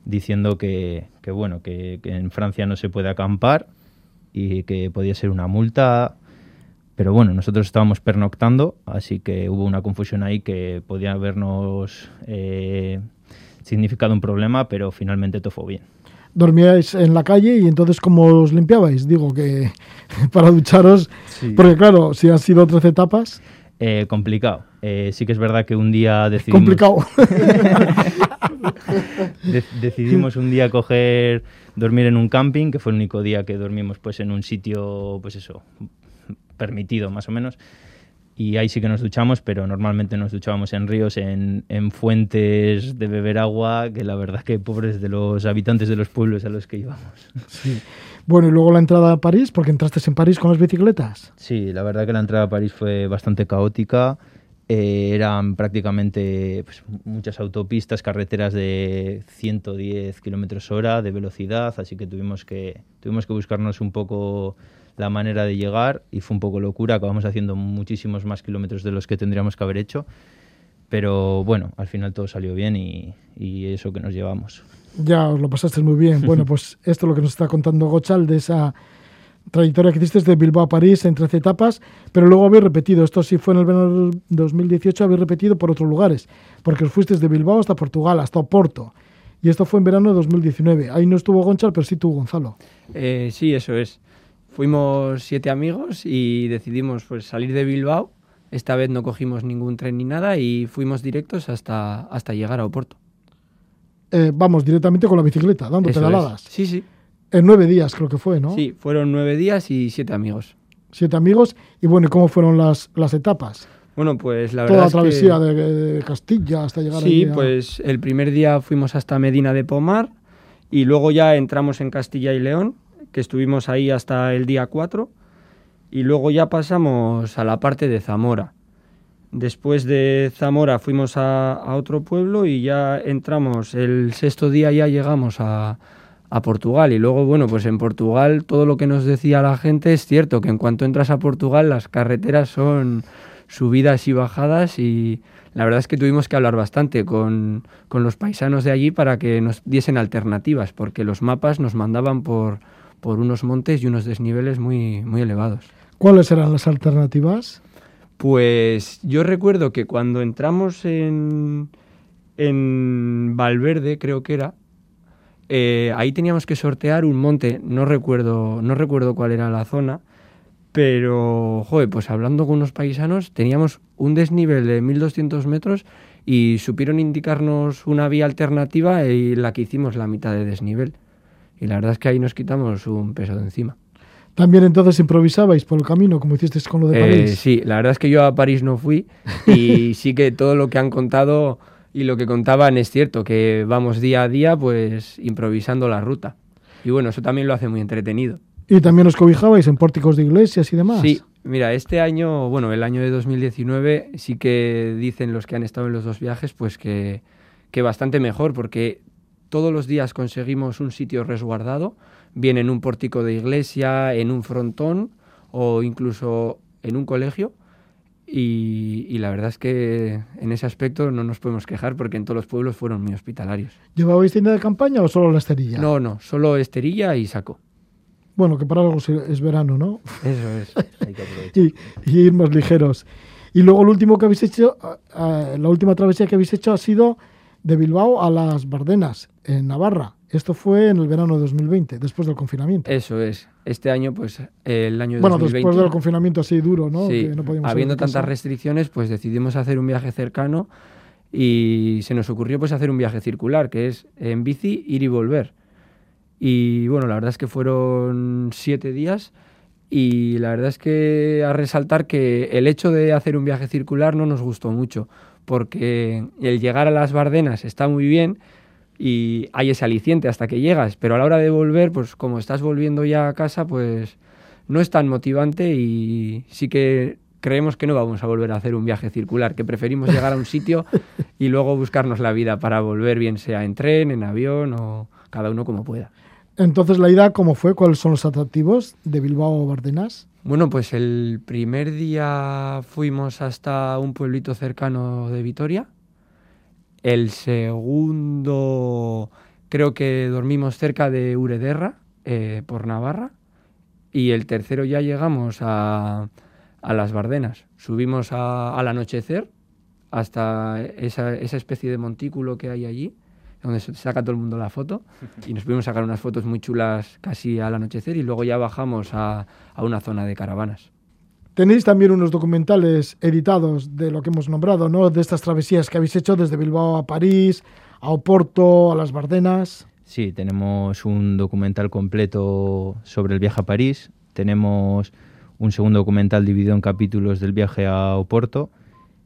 Speaker 9: diciendo que, que, bueno, que, que en Francia no se puede acampar y que podía ser una multa. Pero bueno, nosotros estábamos pernoctando, así que hubo una confusión ahí que podía habernos eh, significado un problema, pero finalmente todo fue bien.
Speaker 2: dormíais en la calle y entonces ¿cómo os limpiabais? Digo que para ducharos, porque claro, si han sido 13 etapas...
Speaker 9: Eh, complicado. Eh, sí que es verdad que un día decidimos...
Speaker 2: Complicado.
Speaker 9: decidimos un día coger, dormir en un camping, que fue el único día que dormimos pues en un sitio, pues eso, permitido más o menos y ahí sí que nos duchamos, pero normalmente nos duchábamos en ríos, en, en, fuentes de beber agua, que la verdad que pobres de los habitantes de los pueblos a los que íbamos.
Speaker 2: Sí. Bueno, y luego la entrada a París, porque entraste en París con las bicicletas.
Speaker 9: Sí, la verdad que la entrada a París fue bastante caótica. Eh, eran prácticamente pues, muchas autopistas, carreteras de 110 kilómetros hora de velocidad, así que tuvimos que, tuvimos que buscarnos un poco la manera de llegar y fue un poco locura, acabamos haciendo muchísimos más kilómetros de los que tendríamos que haber hecho, pero bueno, al final todo salió bien y, eso que nos llevamos.
Speaker 2: Ya, os lo pasaste muy bien. Bueno, pues esto es lo que nos está contando Gochal de esa trayectoria que hiciste de Bilbao a París en 13 etapas, pero luego habéis repetido, esto sí fue en el verano 2018, habéis repetido por otros lugares, porque os fuisteis de Bilbao hasta Portugal, hasta Oporto, y esto fue en verano de 2019. Ahí no estuvo Gonchal, pero sí tuvo Gonzalo.
Speaker 8: Eh, sí, eso es. Fuimos siete amigos y decidimos pues, salir de Bilbao. Esta vez no cogimos ningún tren ni nada y fuimos directos hasta, hasta llegar a Oporto.
Speaker 2: Eh, vamos, directamente con la bicicleta, dando pedaladas.
Speaker 8: Sí, sí.
Speaker 2: En nueve días creo que fue, ¿no?
Speaker 8: Sí, fueron nueve días y siete amigos.
Speaker 2: Siete amigos. Y bueno, ¿cómo fueron las, las etapas?
Speaker 8: Bueno, pues la
Speaker 2: verdad.
Speaker 8: Toda
Speaker 2: la travesía de, Castilla hasta llegar
Speaker 8: Sí, pues el primer día fuimos hasta Medina de Pomar y luego ya entramos en Castilla y León que estuvimos ahí hasta el día 4 y luego ya pasamos a la parte de Zamora. Después de Zamora fuimos a, otro pueblo y ya entramos, el sexto día ya llegamos a, a, Portugal y luego, bueno, pues en Portugal todo lo que nos decía la gente es cierto, que en cuanto entras a Portugal las carreteras son subidas y bajadas y la verdad es que tuvimos que hablar bastante con, con los paisanos de allí para que nos diesen alternativas, porque los mapas nos mandaban por, por unos montes y unos desniveles muy, muy elevados.
Speaker 2: ¿Cuáles eran las alternativas?
Speaker 8: Pues yo recuerdo que cuando entramos en, en Valverde, creo que era, eh, ahí teníamos que sortear un monte, no recuerdo, no recuerdo cuál era la zona, pero, joder, pues hablando con unos paisanos, teníamos un desnivel de 1200 metros y supieron indicarnos una vía alternativa y la que hicimos la mitad de desnivel. Y la verdad es que ahí nos quitamos un peso de encima.
Speaker 2: ¿También entonces improvisabais por el camino, como hicisteis con lo de París?
Speaker 8: Eh, sí, la verdad es que yo a París no fui y sí que todo lo que han contado y lo que contaban es cierto, que vamos día a día pues improvisando la ruta. Y bueno, eso también lo hace muy entretenido.
Speaker 2: ¿Y también os cobijabais en pórticos de iglesias y demás?
Speaker 8: Sí, mira, este año, bueno, el año de 2019 sí que dicen los que han estado en los dos viajes pues que, que bastante mejor porque todos los días conseguimos un sitio resguardado, bien en un pórtico de iglesia, en un frontón o incluso en un colegio. Y, la verdad es que en ese aspecto no nos podemos quejar porque en todos los pueblos fueron muy hospitalarios.
Speaker 2: ¿Llevabais tienda de campaña o solo la esterilla?
Speaker 8: No, no, solo esterilla y saco.
Speaker 2: Bueno, que para algo es verano, ¿no?
Speaker 8: Eso es.
Speaker 2: y, y, ir más ligeros. Y luego el último que habéis hecho, la última travesía que habéis hecho ha sido de Bilbao a las Bardenas, en Navarra. Esto fue en el verano de 2020, después del confinamiento.
Speaker 8: Eso es. Este año, pues, el año de
Speaker 2: bueno, después del confinamiento así duro, ¿no?
Speaker 8: Sí. Habiendo tantas restricciones, pues decidimos hacer un viaje cercano y se nos ocurrió, pues, hacer un viaje circular, que es en bici ir y volver. Y bueno, la verdad es que fueron siete días y la verdad es que a resaltar que el hecho de hacer un viaje circular no nos gustó mucho porque el llegar a las Bardenas está muy bien y hay ese aliciente hasta que llegas, pero a la hora de volver, pues como estás volviendo ya a casa, pues no es tan motivante y sí que creemos que no vamos a volver a hacer un viaje circular, que preferimos llegar a un sitio y luego buscarnos la vida para volver, bien sea en tren, en avión o cada uno como pueda.
Speaker 2: Entonces, la ida, ¿cómo fue? ¿Cuáles son los atractivos de Bilbao o Bardenas?
Speaker 8: Bueno, pues el primer día fuimos hasta un pueblito cercano de Vitoria. El segundo creo que dormimos cerca de Urederra, eh, por Navarra. Y el tercero ya llegamos a, a las Bardenas. Subimos al anochecer hasta esa, esa especie de montículo que hay allí, donde se saca todo el mundo la foto y nos pudimos sacar unas fotos muy chulas casi al anochecer y luego ya bajamos a, a una zona de caravanas.
Speaker 2: Tenéis también unos documentales editados de lo que hemos nombrado, ¿no? De estas travesías que habéis hecho desde Bilbao a París, a Oporto, a las Bardenas.
Speaker 9: Sí, tenemos un documental completo sobre el viaje a París. Tenemos un segundo documental dividido en capítulos del viaje a Oporto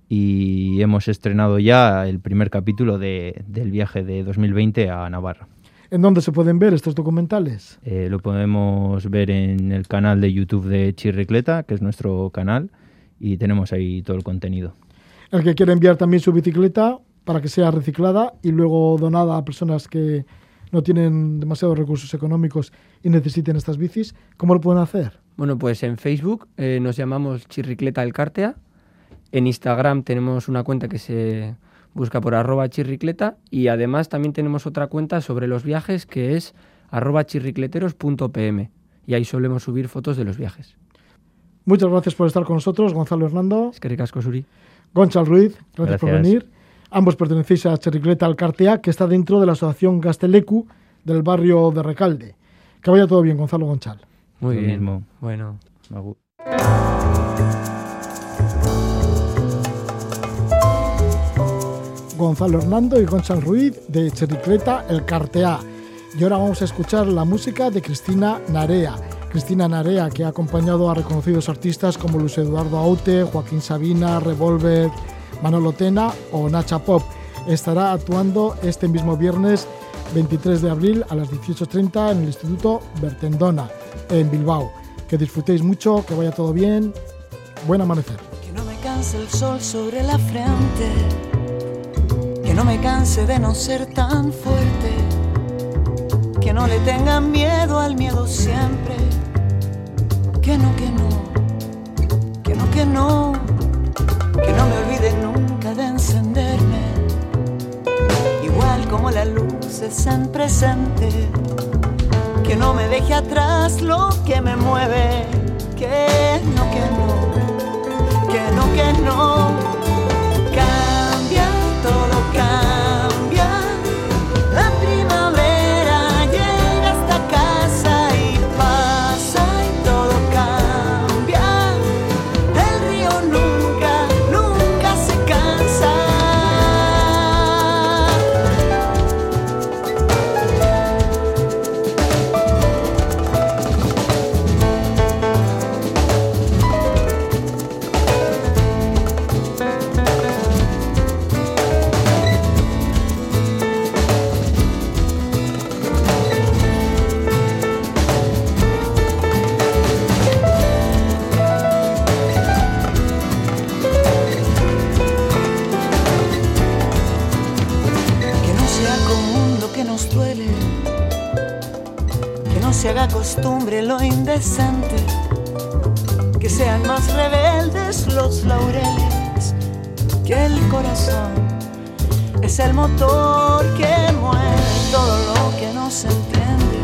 Speaker 9: y hemos estrenado ya el primer capítulo de, del viaje de 2020 a Navarra.
Speaker 2: ¿En dónde se pueden ver estos documentales?
Speaker 9: Eh, lo podemos ver en el canal de YouTube de Chirricleta, que es nuestro canal, y tenemos ahí todo el contenido.
Speaker 2: El que quiere enviar también su bicicleta para que sea reciclada y luego donada a personas que no tienen demasiados recursos económicos y necesiten estas bicis, ¿cómo lo pueden hacer?
Speaker 8: Bueno, pues en Facebook eh, nos llamamos Chirricleta El Cártea. En Instagram tenemos una cuenta que se busca por arroba chirricleta y además también tenemos otra cuenta sobre los viajes que es arroba chirricleteros.pm y ahí solemos subir fotos de los viajes.
Speaker 2: Muchas gracias por estar con nosotros, Gonzalo Hernando.
Speaker 8: Es que ricasco, Suri.
Speaker 2: Gonchal Ruiz, gracias, por venir. Ambos pertenecéis a Chirricleta Alcartea, que está dentro de la asociación Gastelecu del barrio de Recalde. Que vaya todo bien, Gonzalo Gonchal.
Speaker 8: Muy
Speaker 9: Lo
Speaker 8: bien.
Speaker 9: mismo.
Speaker 8: Bueno.
Speaker 2: Gonzalo Hernando y Gonzalo Ruiz de Chirricleta El Cartea. Y ahora vamos a escuchar la música de Cristina Narea. Cristina Narea, que ha acompañado a reconocidos artistas como Luis Eduardo Aute, Joaquín Sabina, Revolver, Manolo Tena o Nacha Pop. Estará actuando este mismo viernes 23 de abril a las 18.30 en el Instituto Bertendona, en Bilbao. Que disfrutéis mucho, que vaya todo bien. Buen amanecer.
Speaker 10: Que no me canse el sol sobre la frente, no me canse de no ser tan fuerte, que no le tenga miedo al miedo siempre, que no, que no, que no, que no, que no me olvide nunca de encenderme, igual como la luz es en presente, que no me deje atrás lo que me mueve, que no, que no que no, que no. Costumbre lo indecente, que sean más rebeldes los laureles, que el corazón. Es el motor que mueve todo lo que nos entiende,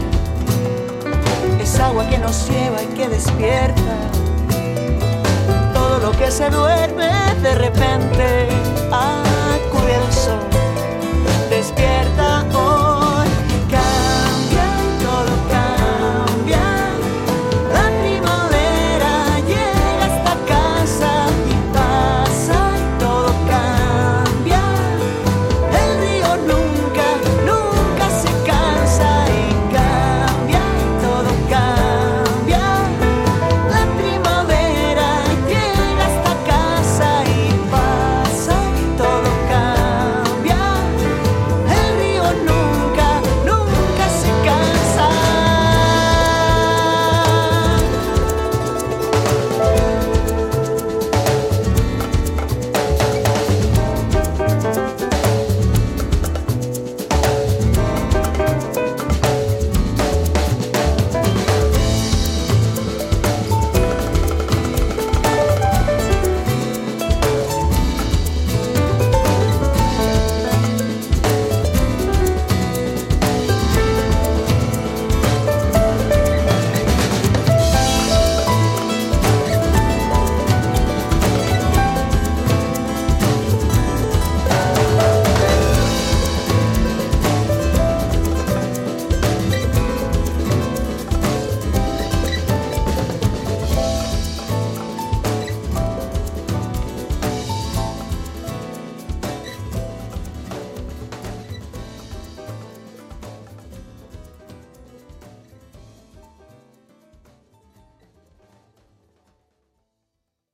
Speaker 10: es agua que nos lleva y que despierta. Todo lo que se duerme de repente